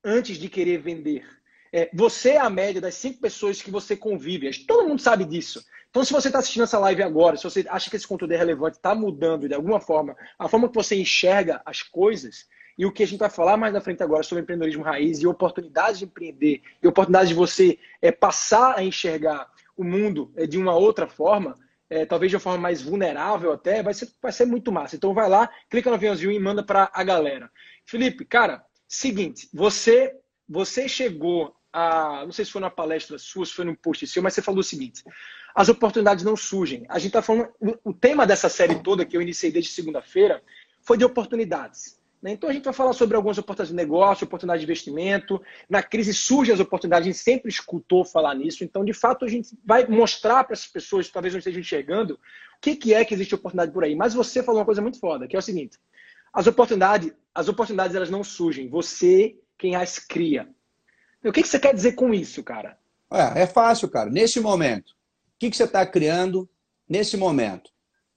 antes de querer vender. É, você é a média das cinco pessoas que você convive. Todo mundo sabe disso. Então, se você está assistindo essa live agora, se você acha que esse conteúdo é relevante, está mudando de alguma forma a forma que você enxerga as coisas, e o que a gente vai falar mais na frente agora sobre empreendedorismo raiz e oportunidades de empreender, e oportunidades de você é, passar a enxergar o mundo é, de uma outra forma, é, talvez de uma forma mais vulnerável até, vai ser, vai ser muito massa. Então vai lá, clica no aviãozinho e manda para a galera. Felipe, cara, seguinte, você você chegou a, não sei se foi na palestra sua, se foi no post seu, mas você falou o seguinte: as oportunidades não surgem. A gente está falando, o tema dessa série toda que eu iniciei desde segunda-feira foi de oportunidades. Né? Então a gente vai falar sobre algumas oportunidades de negócio, oportunidades de investimento. Na crise surgem as oportunidades, a gente sempre escutou falar nisso. Então, de fato, a gente vai mostrar para essas pessoas talvez não estejam enxergando o que é que existe oportunidade por aí. Mas você falou uma coisa muito foda, que é o seguinte: as oportunidades, as oportunidades elas não surgem, você quem as cria. O que, que você quer dizer com isso, cara? É, é fácil, cara. Nesse momento, o que, que você está criando nesse momento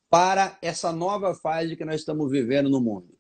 para essa nova fase que nós estamos vivendo no mundo?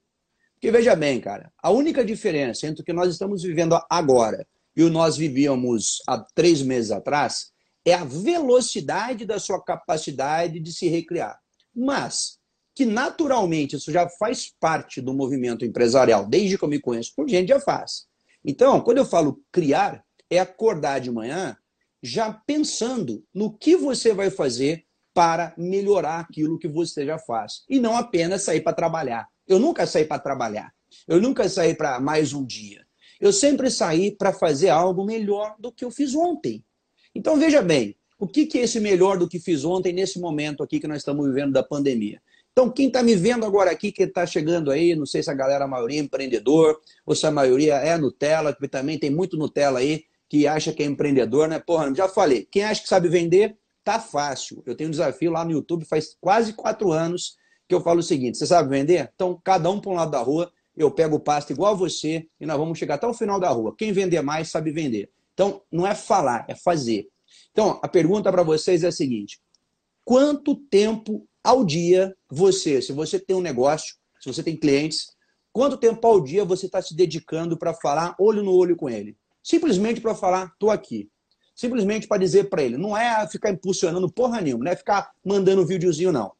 Porque veja bem, cara, a única diferença entre o que nós estamos vivendo agora e o nós vivíamos há três meses atrás é a velocidade da sua capacidade de se recriar. Mas que naturalmente isso já faz parte do movimento empresarial, desde que eu me conheço por gente, já faz. Então, quando eu falo criar, é acordar de manhã já pensando no que você vai fazer para melhorar aquilo que você já faz. E não apenas sair para trabalhar. Eu nunca saí para trabalhar. Eu nunca saí para mais um dia. Eu sempre saí para fazer algo melhor do que eu fiz ontem. Então veja bem, o que, que é esse melhor do que fiz ontem nesse momento aqui que nós estamos vivendo da pandemia? Então, quem está me vendo agora aqui, que está chegando aí, não sei se a galera, a maioria é empreendedor, ou se a maioria é Nutella, que também tem muito Nutella aí, que acha que é empreendedor, né? Porra, já falei, quem acha que sabe vender, tá fácil. Eu tenho um desafio lá no YouTube faz quase quatro anos que eu falo o seguinte: você sabe vender? Então, cada um para um lado da rua, eu pego o pasto igual a você e nós vamos chegar até o final da rua. Quem vender mais sabe vender. Então, não é falar, é fazer. Então, a pergunta para vocês é a seguinte: quanto tempo ao dia você, se você tem um negócio, se você tem clientes, quanto tempo ao dia você está se dedicando para falar olho no olho com ele? Simplesmente para falar, estou aqui. Simplesmente para dizer para ele. Não é ficar impulsionando porra nenhuma, não é ficar mandando um videozinho, não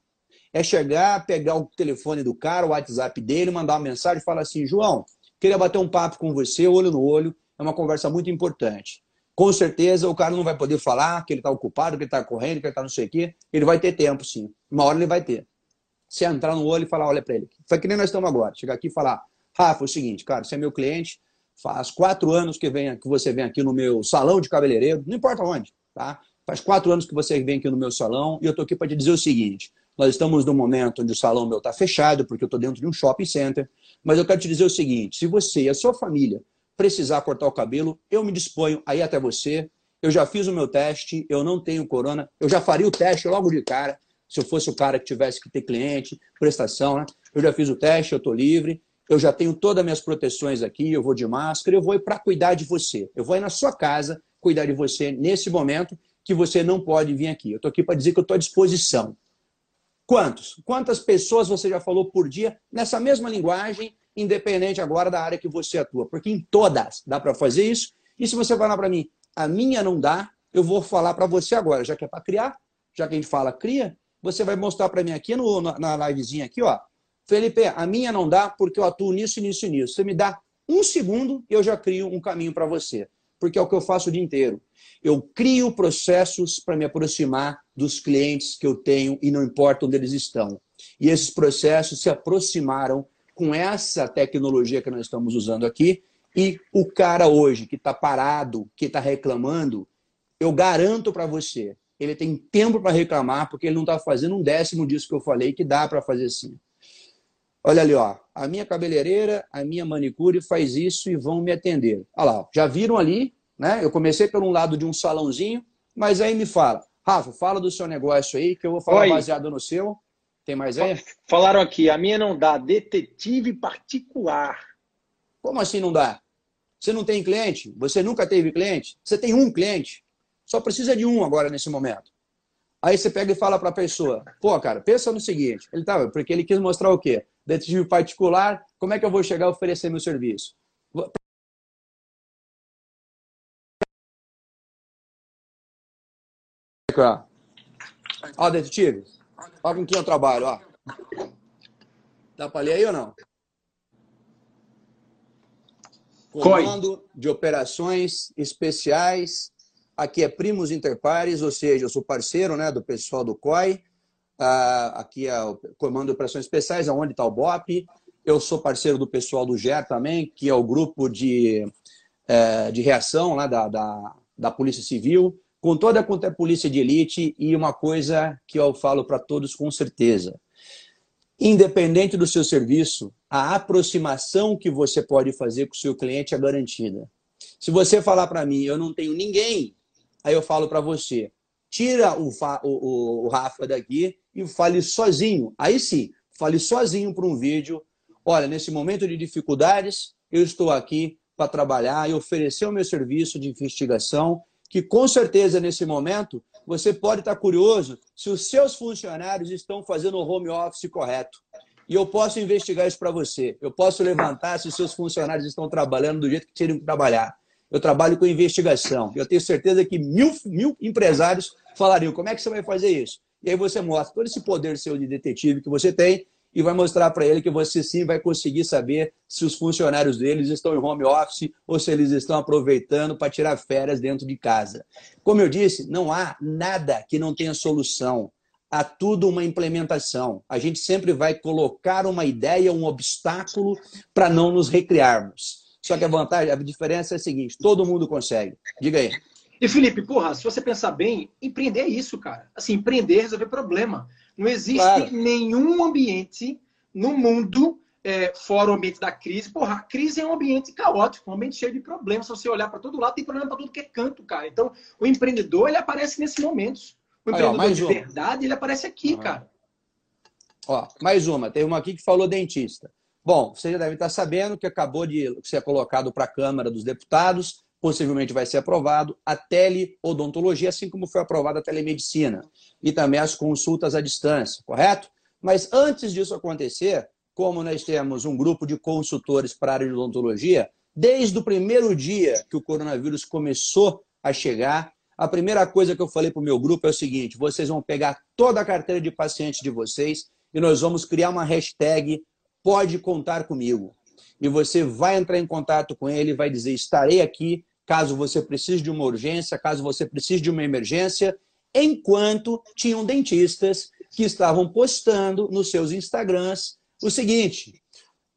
é chegar, pegar o telefone do cara, o WhatsApp dele, mandar uma mensagem e falar assim: João, queria bater um papo com você, olho no olho, é uma conversa muito importante. Com certeza o cara não vai poder falar que ele está ocupado, que ele está correndo, que ele está não sei o quê. Ele vai ter tempo, sim. Uma hora ele vai ter. Se entrar no olho e falar, olha para ele. Foi que nem nós estamos agora. Chegar aqui e falar, Rafa, é o seguinte, cara, você é meu cliente, faz quatro anos que, vem, que você vem aqui no meu salão de cabeleireiro, não importa onde, tá? Faz quatro anos que você vem aqui no meu salão e eu estou aqui para te dizer o seguinte: nós estamos num momento onde o salão meu está fechado, porque eu estou dentro de um shopping center. Mas eu quero te dizer o seguinte: se você e a sua família precisar cortar o cabelo, eu me disponho a ir até você. Eu já fiz o meu teste, eu não tenho corona. Eu já faria o teste logo de cara, se eu fosse o cara que tivesse que ter cliente, prestação, né? Eu já fiz o teste, eu estou livre. Eu já tenho todas as minhas proteções aqui, eu vou de máscara, eu vou para cuidar de você. Eu vou ir na sua casa cuidar de você nesse momento que você não pode vir aqui. Eu estou aqui para dizer que eu estou à disposição. Quantos? Quantas pessoas você já falou por dia nessa mesma linguagem, independente agora da área que você atua? Porque em todas dá para fazer isso. E se você falar para mim, a minha não dá, eu vou falar para você agora, já que é para criar, já que a gente fala cria, você vai mostrar para mim aqui no, na livezinha aqui, ó. Felipe, a minha não dá porque eu atuo nisso, nisso e nisso. Você me dá um segundo e eu já crio um caminho para você. Porque é o que eu faço o dia inteiro. Eu crio processos para me aproximar dos clientes que eu tenho e não importa onde eles estão. E esses processos se aproximaram com essa tecnologia que nós estamos usando aqui. E o cara hoje que está parado, que está reclamando, eu garanto para você, ele tem tempo para reclamar porque ele não está fazendo um décimo disso que eu falei que dá para fazer sim. Olha ali, ó, a minha cabeleireira, a minha manicure faz isso e vão me atender. Olha lá, já viram ali, né? Eu comecei um lado de um salãozinho, mas aí me fala, Rafa, fala do seu negócio aí, que eu vou falar Oi. baseado no seu. Tem mais aí? Falaram aqui, a minha não dá, detetive particular. Como assim não dá? Você não tem cliente? Você nunca teve cliente? Você tem um cliente? Só precisa de um agora nesse momento. Aí você pega e fala para a pessoa, pô, cara, pensa no seguinte, ele tava, porque ele quis mostrar o quê? Detetive particular, como é que eu vou chegar a oferecer meu serviço? Ó, ó detetive, olha com quem eu trabalho, ó. Dá para ler aí ou não? Comando de operações especiais Aqui é Primos Interpares, ou seja, eu sou parceiro né, do pessoal do COI. Uh, aqui é o Comando de Operações Especiais, onde está o BOP. Eu sou parceiro do pessoal do GER também, que é o grupo de, uh, de reação lá da, da, da Polícia Civil, com toda quanto é polícia de elite. E uma coisa que eu falo para todos com certeza: independente do seu serviço, a aproximação que você pode fazer com o seu cliente é garantida. Se você falar para mim, eu não tenho ninguém Aí eu falo para você, tira o, o, o, Rafa daqui e fale sozinho. Aí sim, fale sozinho para um vídeo. Olha, nesse momento de dificuldades, eu estou aqui para trabalhar e oferecer o meu serviço de investigação, que com certeza nesse momento você pode estar curioso se os seus funcionários estão fazendo o home office correto. E eu posso investigar isso para você. Eu posso levantar se os seus funcionários estão trabalhando do jeito que teriam que trabalhar eu trabalho com investigação. Eu tenho certeza que mil, mil empresários falariam: como é que você vai fazer isso? E aí você mostra todo esse poder seu de detetive que você tem e vai mostrar para ele que você sim vai conseguir saber se os funcionários deles estão em home office ou se eles estão aproveitando para tirar férias dentro de casa. Como eu disse, não há nada que não tenha solução. Há tudo uma implementação. A gente sempre vai colocar uma ideia, um obstáculo para não nos recriarmos. Só que a vantagem, a diferença é a seguinte: todo mundo consegue. Diga aí. E Felipe, porra, se você pensar bem, empreender é isso, cara. Assim, empreender é resolver problema. Não existe claro. nenhum ambiente no mundo, é, fora o ambiente da crise. Porra, a crise é um ambiente caótico, um ambiente cheio de problemas. Se você olhar para todo lado, tem problema para tudo que é canto, cara. Então, o empreendedor, ele aparece nesses momentos. O empreendedor Aí, ó, de uma. verdade, ele aparece aqui, uhum. cara. Ó, mais uma. Tem uma aqui que falou dentista. Bom, você já deve estar sabendo que acabou de ser colocado para a Câmara dos Deputados, possivelmente vai ser aprovado a teleodontologia, assim como foi aprovada a telemedicina, e também as consultas à distância, correto? Mas antes disso acontecer, como nós temos um grupo de consultores para a área de odontologia, desde o primeiro dia que o coronavírus começou a chegar, a primeira coisa que eu falei para o meu grupo é o seguinte: vocês vão pegar toda a carteira de pacientes de vocês e nós vamos criar uma hashtag pode contar comigo. E você vai entrar em contato com ele, vai dizer: estarei aqui caso você precise de uma urgência, caso você precise de uma emergência. Enquanto tinham dentistas que estavam postando nos seus Instagrams o seguinte: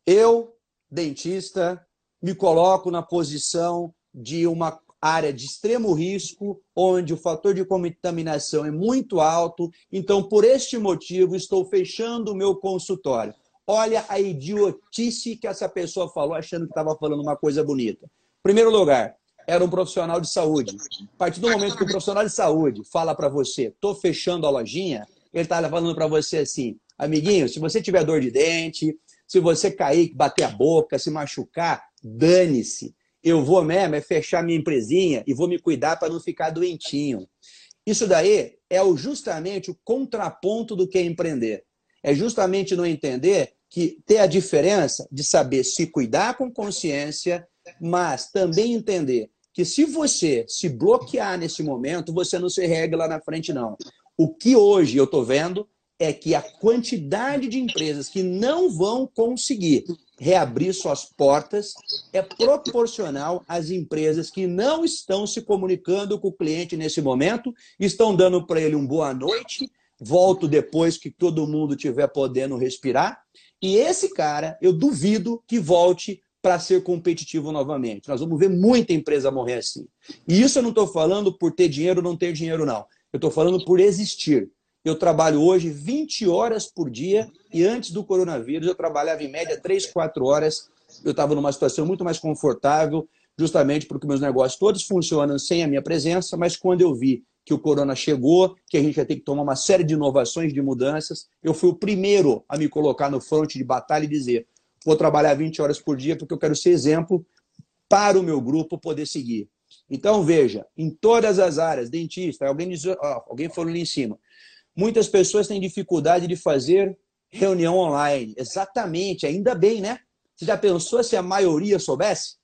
eu, dentista, me coloco na posição de uma área de extremo risco, onde o fator de contaminação é muito alto, então por este motivo estou fechando o meu consultório. Olha a idiotice que essa pessoa falou, achando que estava falando uma coisa bonita. Primeiro lugar, era um profissional de saúde. A partir do momento que o profissional de saúde fala para você, estou fechando a lojinha, ele está falando para você assim, amiguinho, se você tiver dor de dente, se você cair, bater a boca, se machucar, dane-se. Eu vou mesmo é fechar minha empresinha e vou me cuidar para não ficar doentinho. Isso daí é justamente o contraponto do que é empreender. É justamente não entender que ter a diferença de saber se cuidar com consciência, mas também entender que se você se bloquear nesse momento, você não se regra lá na frente, não. O que hoje eu estou vendo é que a quantidade de empresas que não vão conseguir reabrir suas portas é proporcional às empresas que não estão se comunicando com o cliente nesse momento, estão dando para ele um boa noite, volto depois que todo mundo tiver podendo respirar, e esse cara, eu duvido que volte para ser competitivo novamente. Nós vamos ver muita empresa morrer assim. E isso eu não estou falando por ter dinheiro ou não ter dinheiro, não. Eu estou falando por existir. Eu trabalho hoje 20 horas por dia e antes do coronavírus eu trabalhava em média 3, 4 horas. Eu estava numa situação muito mais confortável, justamente porque meus negócios todos funcionam sem a minha presença, mas quando eu vi que o corona chegou, que a gente ia ter que tomar uma série de inovações, de mudanças, eu fui o primeiro a me colocar no fronte de batalha e dizer: vou trabalhar 20 horas por dia porque eu quero ser exemplo para o meu grupo poder seguir. Então, veja, em todas as áreas, dentista, alguém, diz, alguém falou ali em cima, Muitas pessoas têm dificuldade de fazer reunião online. Exatamente, ainda bem, né? Você já pensou se a maioria soubesse?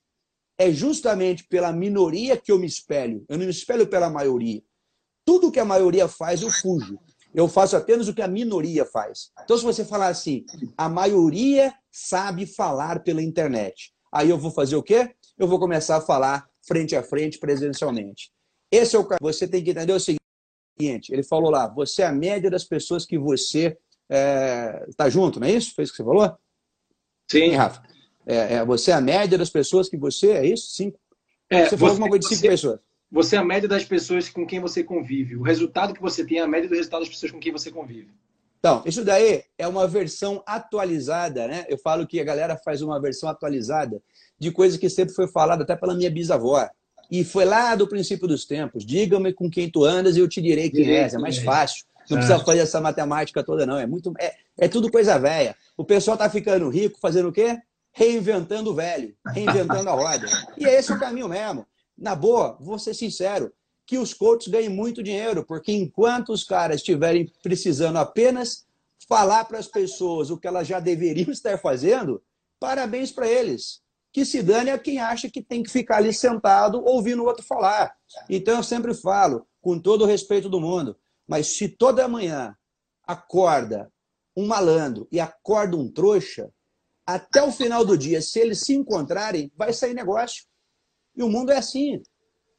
É justamente pela minoria que eu me espelho. Eu não me espelho pela maioria. Tudo que a maioria faz, eu fujo. Eu faço apenas o que a minoria faz. Então, se você falar assim, a maioria sabe falar pela internet. Aí eu vou fazer o quê? Eu vou começar a falar frente a frente, presencialmente. Esse é o caso. Você tem que entender o seguinte ele falou lá, você é a média das pessoas que você está é, junto, não é isso? Foi isso que você falou? Sim. Rafa? É, é, você é a média das pessoas que você, é isso? Cinco? É, você falou alguma coisa de cinco você, pessoas. Você é a média das pessoas com quem você convive. O resultado que você tem é a média do resultado das pessoas com quem você convive. Então, isso daí é uma versão atualizada, né? Eu falo que a galera faz uma versão atualizada de coisa que sempre foi falada até pela minha bisavó. E foi lá do princípio dos tempos. Diga-me com quem tu andas e eu te direi quem és. É mais fácil. Não precisa fazer essa matemática toda, não. É muito. É, é tudo coisa velha. O pessoal tá ficando rico fazendo o quê? Reinventando o velho, reinventando a roda. E é esse o caminho mesmo. Na boa, vou ser sincero, que os coaches ganhem muito dinheiro, porque enquanto os caras estiverem precisando apenas falar para as pessoas o que elas já deveriam estar fazendo, parabéns para eles que se dane a quem acha que tem que ficar ali sentado ouvindo o outro falar. Então eu sempre falo, com todo o respeito do mundo, mas se toda manhã acorda um malandro e acorda um trouxa, até o final do dia, se eles se encontrarem, vai sair negócio. E o mundo é assim.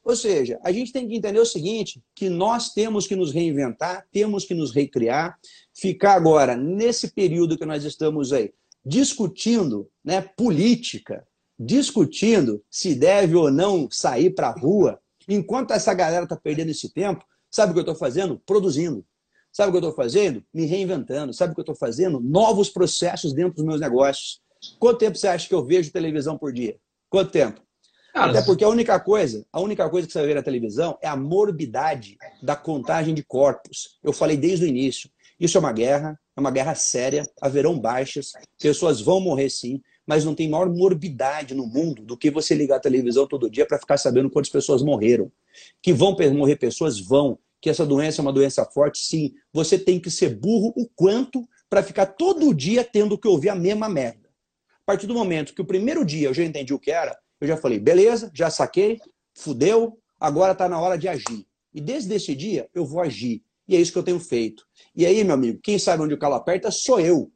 Ou seja, a gente tem que entender o seguinte, que nós temos que nos reinventar, temos que nos recriar, ficar agora, nesse período que nós estamos aí, discutindo né, política, discutindo se deve ou não sair para a rua, enquanto essa galera está perdendo esse tempo, sabe o que eu estou fazendo? Produzindo. Sabe o que eu estou fazendo? Me reinventando. Sabe o que eu estou fazendo? Novos processos dentro dos meus negócios. Quanto tempo você acha que eu vejo televisão por dia? Quanto tempo? Até porque a única coisa, a única coisa que você vai ver na televisão é a morbidade da contagem de corpos. Eu falei desde o início. Isso é uma guerra, é uma guerra séria, haverão baixas, pessoas vão morrer sim, mas não tem maior morbidade no mundo do que você ligar a televisão todo dia para ficar sabendo quantas pessoas morreram. Que vão morrer pessoas, vão. Que essa doença é uma doença forte, sim. Você tem que ser burro o quanto para ficar todo dia tendo que ouvir a mesma merda. A partir do momento que o primeiro dia eu já entendi o que era, eu já falei, beleza, já saquei, fudeu, agora está na hora de agir. E desde esse dia eu vou agir. E é isso que eu tenho feito. E aí, meu amigo, quem sabe onde o calo aperta sou eu.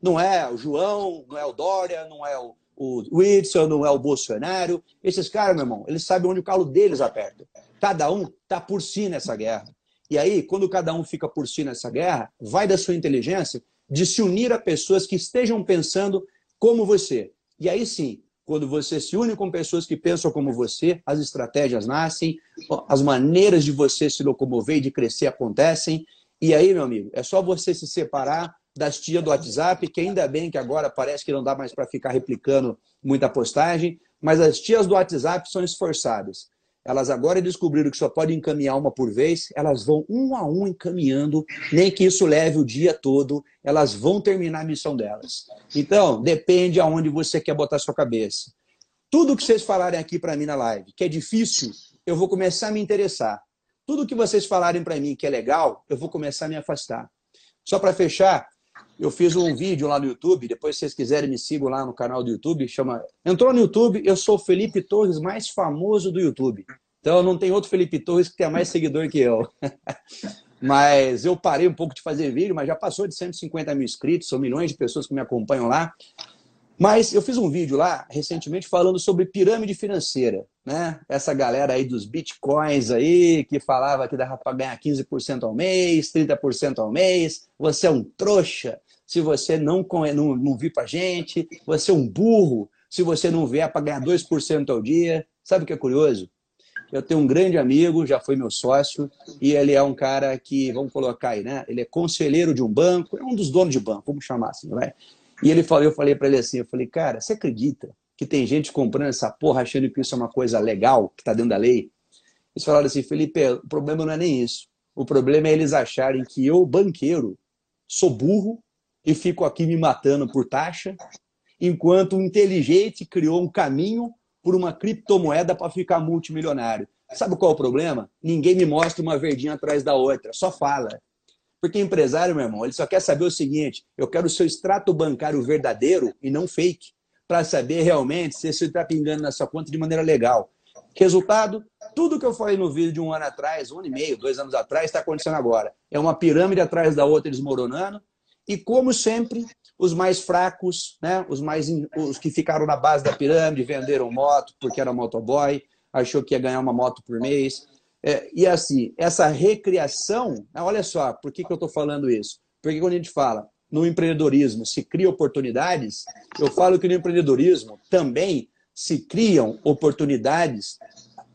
Não é o João, não é o Dória, não é o, o Whitson, não é o Bolsonaro. Esses caras, meu irmão, eles sabem onde o calo deles aperta. Cada um está por si nessa guerra. E aí, quando cada um fica por si nessa guerra, vai da sua inteligência de se unir a pessoas que estejam pensando como você. E aí sim, quando você se une com pessoas que pensam como você, as estratégias nascem, as maneiras de você se locomover e de crescer acontecem. E aí, meu amigo, é só você se separar das tias do WhatsApp, que ainda bem que agora parece que não dá mais para ficar replicando muita postagem, mas as tias do WhatsApp são esforçadas. Elas agora descobriram que só podem encaminhar uma por vez, elas vão um a um encaminhando, nem que isso leve o dia todo, elas vão terminar a missão delas. Então, depende aonde você quer botar sua cabeça. Tudo que vocês falarem aqui para mim na live, que é difícil, eu vou começar a me interessar. tudo que vocês falarem para mim que é legal, eu vou começar a me afastar. Só para fechar, eu fiz um vídeo lá no YouTube, depois se vocês quiserem me sigam lá no canal do YouTube, chama... Entrou no YouTube, eu sou o Felipe Torres mais famoso do YouTube. Então não tem outro Felipe Torres que tenha mais seguidor que eu. mas eu parei um pouco de fazer vídeo, mas já passou de 150 mil inscritos, são milhões de pessoas que me acompanham lá. Mas eu fiz um vídeo lá recentemente falando sobre pirâmide financeira, né? Essa galera aí dos bitcoins aí que falava que dava para ganhar 15% ao mês, 30% ao mês. Você é um trouxa se você não não, não vir para gente. Você é um burro se você não vier para ganhar 2% ao dia. Sabe o que é curioso? Eu tenho um grande amigo, já foi meu sócio, e ele é um cara que, vamos colocar aí, né? Ele é conselheiro de um banco, é um dos donos de banco, vamos chamar assim, vai. E ele falou, eu falei para ele assim, eu falei, cara, você acredita que tem gente comprando essa porra achando que isso é uma coisa legal, que está dentro da lei? Eles falaram assim, Felipe, o problema não é nem isso. O problema é eles acharem que eu, banqueiro, sou burro e fico aqui me matando por taxa, enquanto o inteligente criou um caminho por uma criptomoeda para ficar multimilionário. Sabe qual é o problema? Ninguém me mostra uma verdinha atrás da outra, só fala. Porque empresário, meu irmão, ele só quer saber o seguinte: eu quero o seu extrato bancário verdadeiro e não fake, para saber realmente se você está pingando na sua conta de maneira legal. Resultado: tudo que eu falei no vídeo de um ano atrás, um ano e meio, dois anos atrás, está acontecendo agora. É uma pirâmide atrás da outra desmoronando. E como sempre, os mais fracos, né, os mais os que ficaram na base da pirâmide, venderam moto porque era motoboy, achou que ia ganhar uma moto por mês, é, e assim, essa recriação, né, olha só, por que, que eu estou falando isso? Porque quando a gente fala no empreendedorismo se cria oportunidades, eu falo que no empreendedorismo também se criam oportunidades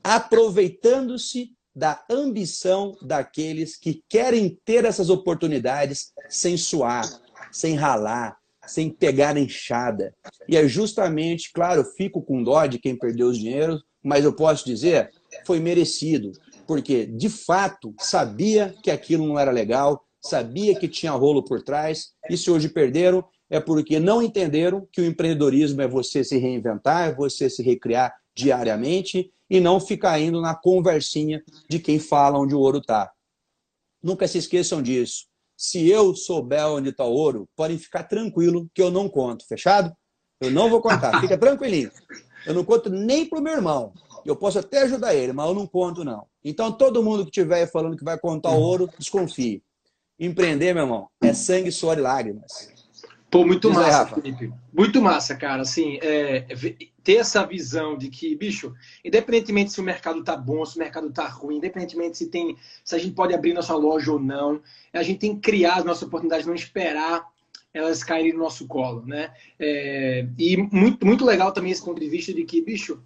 aproveitando-se da ambição daqueles que querem ter essas oportunidades sem suar, sem ralar, sem pegar enxada. E é justamente, claro, fico com dó de quem perdeu os dinheiros, mas eu posso dizer, foi merecido porque de fato sabia que aquilo não era legal, sabia que tinha rolo por trás, e se hoje perderam, é porque não entenderam que o empreendedorismo é você se reinventar, é você se recriar diariamente e não ficar indo na conversinha de quem fala onde o ouro está. Nunca se esqueçam disso. Se eu souber onde está o ouro, podem ficar tranquilo que eu não conto. Fechado? Eu não vou contar. Fica tranquilinho. Eu não conto nem para o meu irmão. Eu posso até ajudar ele, mas eu não conto, não. Então, todo mundo que estiver falando que vai contar ouro, desconfie. Empreender, meu irmão, é sangue, suor e lágrimas. Pô, muito Diz massa, aí, Felipe. Muito massa, cara. Assim, é, ter essa visão de que, bicho, independentemente se o mercado tá bom, se o mercado tá ruim, independentemente se tem, se a gente pode abrir nossa loja ou não, a gente tem que criar as nossas oportunidades, não esperar elas caírem no nosso colo, né? É, e muito, muito legal também esse ponto de vista de que, bicho,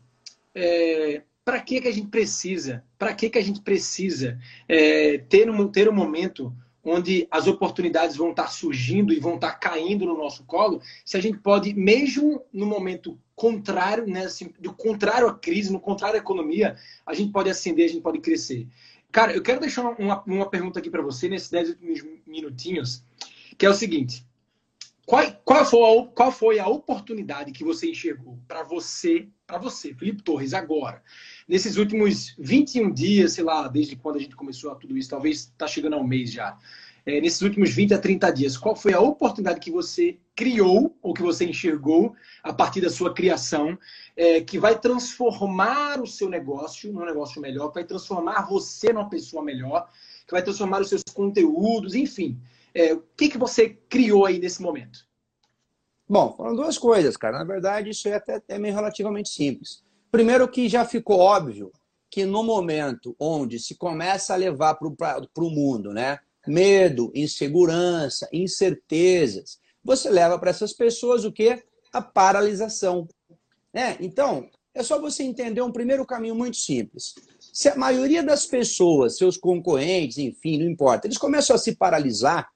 é, para que, que a gente precisa? Para que, que a gente precisa é, ter, um, ter um momento onde as oportunidades vão estar surgindo e vão estar caindo no nosso colo, se a gente pode, mesmo no momento contrário, né, assim, do contrário à crise, no contrário à economia, a gente pode ascender, a gente pode crescer. Cara, eu quero deixar uma, uma pergunta aqui para você nesses 10 minutinhos, que é o seguinte: qual, qual, foi a, qual foi a oportunidade que você enxergou para você, para você, Felipe Torres, agora? Nesses últimos 21 dias, sei lá, desde quando a gente começou a tudo isso, talvez está chegando ao mês já. É, nesses últimos 20 a 30 dias, qual foi a oportunidade que você criou ou que você enxergou a partir da sua criação é, que vai transformar o seu negócio num negócio melhor, que vai transformar você numa pessoa melhor, que vai transformar os seus conteúdos, enfim. É, o que, que você criou aí nesse momento? Bom, foram duas coisas, cara. Na verdade, isso é até é meio relativamente simples. Primeiro que já ficou óbvio que no momento onde se começa a levar para o mundo, né? Medo, insegurança, incertezas, você leva para essas pessoas o que? A paralisação. Né? Então, é só você entender um primeiro caminho muito simples. Se a maioria das pessoas, seus concorrentes, enfim, não importa, eles começam a se paralisar,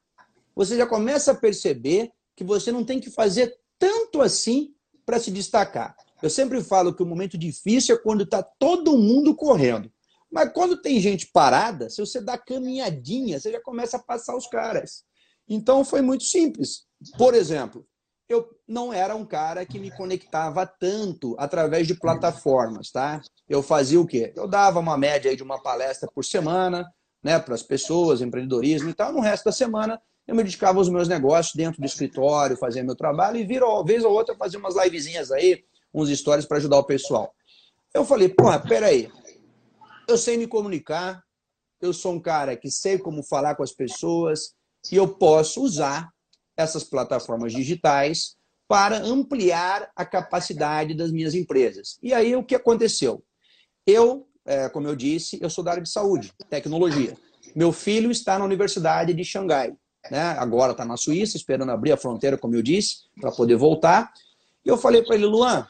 você já começa a perceber que você não tem que fazer tanto assim para se destacar. Eu sempre falo que o momento difícil é quando está todo mundo correndo. Mas quando tem gente parada, se você dá caminhadinha, você já começa a passar os caras. Então foi muito simples. Por exemplo, eu não era um cara que me conectava tanto através de plataformas, tá? Eu fazia o quê? Eu dava uma média de uma palestra por semana, né, para as pessoas, empreendedorismo e tal. No resto da semana, eu me dedicava aos meus negócios dentro do escritório, fazia meu trabalho e vira, vez ou outra, fazia umas livezinhas aí, uns stories para ajudar o pessoal. Eu falei, porra, peraí, eu sei me comunicar, eu sou um cara que sei como falar com as pessoas e eu posso usar essas plataformas digitais para ampliar a capacidade das minhas empresas. E aí o que aconteceu? Eu, é, como eu disse, eu sou da área de saúde, tecnologia. Meu filho está na Universidade de Xangai. Né? Agora está na Suíça, esperando abrir a fronteira, como eu disse, para poder voltar. E eu falei para ele, Luan,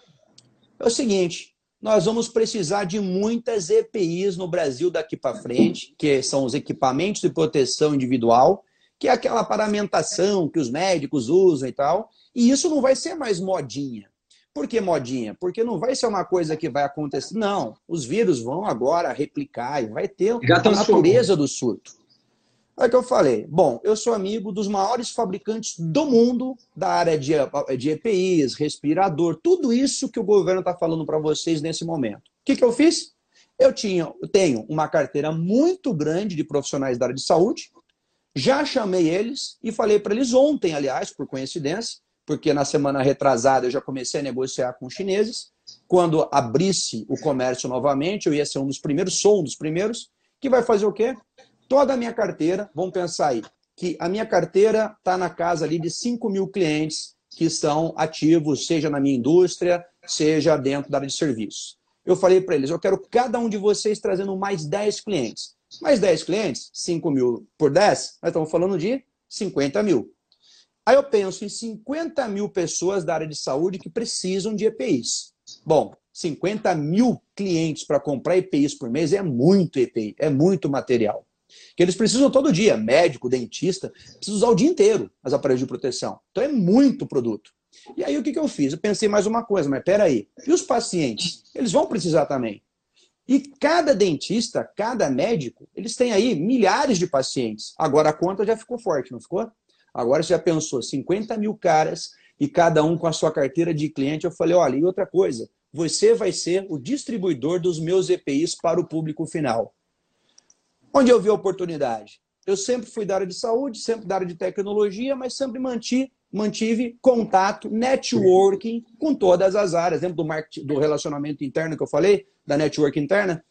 é o seguinte, nós vamos precisar de muitas EPIs no Brasil daqui para frente, que são os equipamentos de proteção individual, que é aquela paramentação que os médicos usam e tal. E isso não vai ser mais modinha. Por que modinha? Porque não vai ser uma coisa que vai acontecer. Não, os vírus vão agora replicar e vai ter a natureza do surto. Aí que eu falei, bom, eu sou amigo dos maiores fabricantes do mundo da área de, de EPIs, respirador, tudo isso que o governo está falando para vocês nesse momento. O que, que eu fiz? Eu, tinha, eu tenho uma carteira muito grande de profissionais da área de saúde, já chamei eles e falei para eles ontem, aliás, por coincidência, porque na semana retrasada eu já comecei a negociar com os chineses. Quando abrisse o comércio novamente, eu ia ser um dos primeiros, sou um dos primeiros, que vai fazer o quê? Toda a minha carteira, vamos pensar aí, que a minha carteira está na casa ali de 5 mil clientes que são ativos, seja na minha indústria, seja dentro da área de serviços. Eu falei para eles, eu quero cada um de vocês trazendo mais 10 clientes. Mais 10 clientes, 5 mil por 10, nós estamos falando de 50 mil. Aí eu penso em 50 mil pessoas da área de saúde que precisam de EPIs. Bom, 50 mil clientes para comprar EPIs por mês é muito EPI, é muito material. Que eles precisam todo dia, médico, dentista, precisam usar o dia inteiro as aparelhos de proteção. Então é muito produto. E aí o que, que eu fiz? Eu pensei mais uma coisa, mas peraí, e os pacientes? Eles vão precisar também. E cada dentista, cada médico, eles têm aí milhares de pacientes. Agora a conta já ficou forte, não ficou? Agora você já pensou, 50 mil caras e cada um com a sua carteira de cliente. Eu falei, olha, e outra coisa, você vai ser o distribuidor dos meus EPIs para o público final. Onde eu vi a oportunidade? Eu sempre fui da área de saúde, sempre da área de tecnologia, mas sempre mantive, mantive contato, networking com todas as áreas. Lembra do, marketing, do relacionamento interno que eu falei? Da network interna?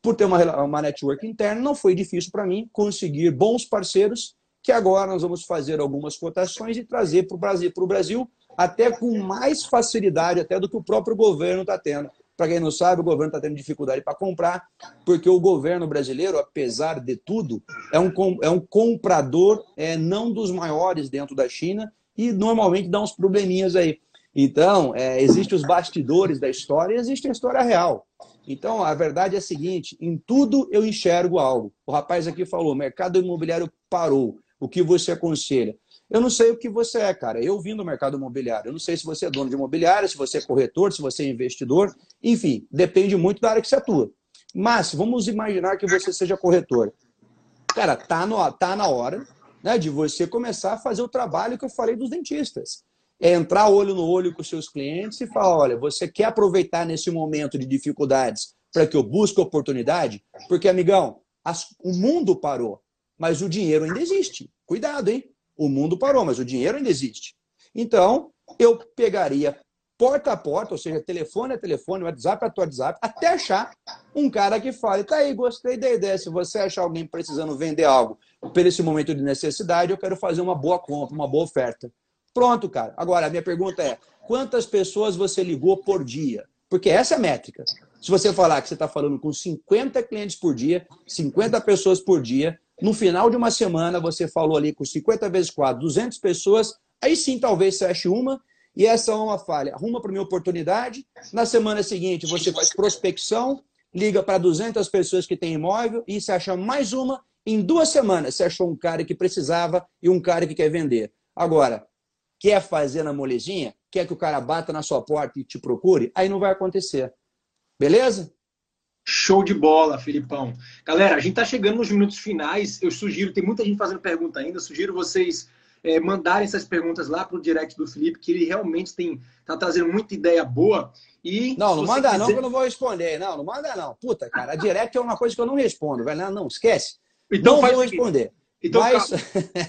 Por ter uma, uma network interna, não foi difícil para mim conseguir bons parceiros, que agora nós vamos fazer algumas cotações e trazer para o Brasil, Brasil, até com mais facilidade até do que o próprio governo está tendo. Para quem não sabe, o governo está tendo dificuldade para comprar, porque o governo brasileiro, apesar de tudo, é um, é um comprador é, não dos maiores dentro da China e normalmente dá uns probleminhas aí. Então, é, existem os bastidores da história e existe a história real. Então, a verdade é a seguinte: em tudo eu enxergo algo. O rapaz aqui falou: mercado imobiliário parou. O que você aconselha? Eu não sei o que você é, cara. Eu vim do mercado imobiliário. Eu não sei se você é dono de imobiliária, se você é corretor, se você é investidor. Enfim, depende muito da área que você atua. Mas vamos imaginar que você seja corretor. Cara, tá, no, tá na hora né, de você começar a fazer o trabalho que eu falei dos dentistas. É entrar olho no olho com seus clientes e falar: olha, você quer aproveitar nesse momento de dificuldades para que eu busque oportunidade? Porque, amigão, as, o mundo parou, mas o dinheiro ainda existe. Cuidado, hein? O mundo parou, mas o dinheiro ainda existe. Então, eu pegaria porta a porta, ou seja, telefone a telefone, WhatsApp a WhatsApp, até achar um cara que fale, tá aí, gostei da ideia, se você achar alguém precisando vender algo por esse momento de necessidade, eu quero fazer uma boa compra, uma boa oferta. Pronto, cara. Agora, a minha pergunta é, quantas pessoas você ligou por dia? Porque essa é a métrica. Se você falar que você está falando com 50 clientes por dia, 50 pessoas por dia, no final de uma semana você falou ali com 50 vezes 4, 200 pessoas, aí sim talvez você ache uma e essa é uma falha. Arruma para minha oportunidade. Na semana seguinte, você faz prospecção, liga para 200 pessoas que têm imóvel e você acha mais uma. Em duas semanas, você achou um cara que precisava e um cara que quer vender. Agora, quer fazer na molezinha? Quer que o cara bata na sua porta e te procure? Aí não vai acontecer. Beleza? Show de bola, Filipão. Galera, a gente está chegando nos minutos finais. Eu sugiro, tem muita gente fazendo pergunta ainda, sugiro vocês é, mandarem essas perguntas lá para o direct do Felipe, que ele realmente tem tá trazendo muita ideia boa. E não, não manda quiser... não, que eu não vou responder. Não, não manda não. Puta, cara, a direct é uma coisa que eu não respondo, velho. Não, não esquece. Então, não vou responder. Então, Mas...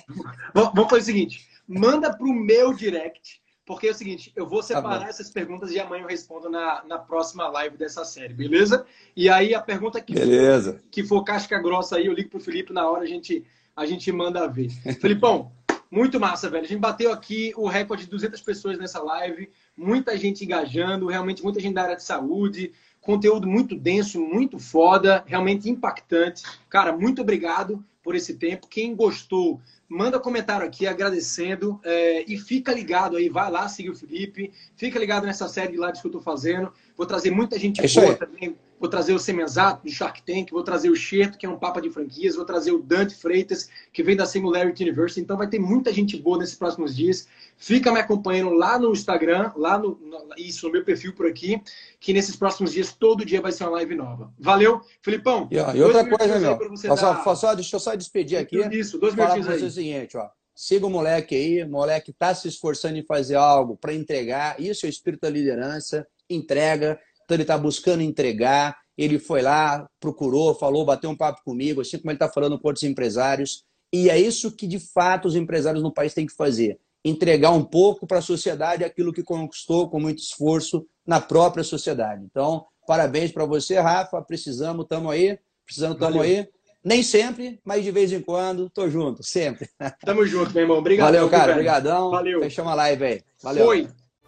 vamos fazer o seguinte: manda para o meu direct porque é o seguinte, eu vou tá separar tá essas perguntas e amanhã eu respondo na, na próxima live dessa série, beleza? E aí a pergunta que, beleza. For, que for casca grossa aí, eu ligo pro Felipe na hora, a gente, a gente manda ver. Felipão, muito massa, velho. A gente bateu aqui o recorde de 200 pessoas nessa live, muita gente engajando, realmente muita gente da área de saúde, conteúdo muito denso, muito foda, realmente impactante. Cara, muito obrigado por esse tempo. Quem gostou, manda comentário aqui agradecendo é, e fica ligado aí, vai lá seguir o Felipe, fica ligado nessa série de lives que eu estou fazendo. Vou trazer muita gente é boa também. Vou trazer o Semenzato do Shark Tank, vou trazer o Xerto, que é um papa de franquias, vou trazer o Dante Freitas, que vem da Singularity University. Então vai ter muita gente boa nesses próximos dias. Fica me acompanhando lá no Instagram, lá no, no isso, no meu perfil por aqui, que nesses próximos dias, todo dia vai ser uma live nova. Valeu, Filipão. E, e outra coisa, meu, dar... só, deixa eu só despedir aqui. Isso, dois minutinhos aí. o seguinte, ó. Siga o moleque aí, o moleque está se esforçando em fazer algo para entregar. Isso é o espírito da liderança, entrega. Então ele está buscando entregar. Ele foi lá, procurou, falou, bateu um papo comigo, assim como ele está falando com outros empresários. E é isso que de fato os empresários no país têm que fazer: entregar um pouco para a sociedade aquilo que conquistou com muito esforço na própria sociedade. Então, parabéns para você, Rafa. Precisamos, estamos aí. Precisando, estamos aí. Nem sempre, mas de vez em quando, tô junto, sempre. Tamo junto, meu irmão. Obrigado. Valeu, cara. Obrigadão. Valeu. Fechamos a live aí. Valeu. Foi.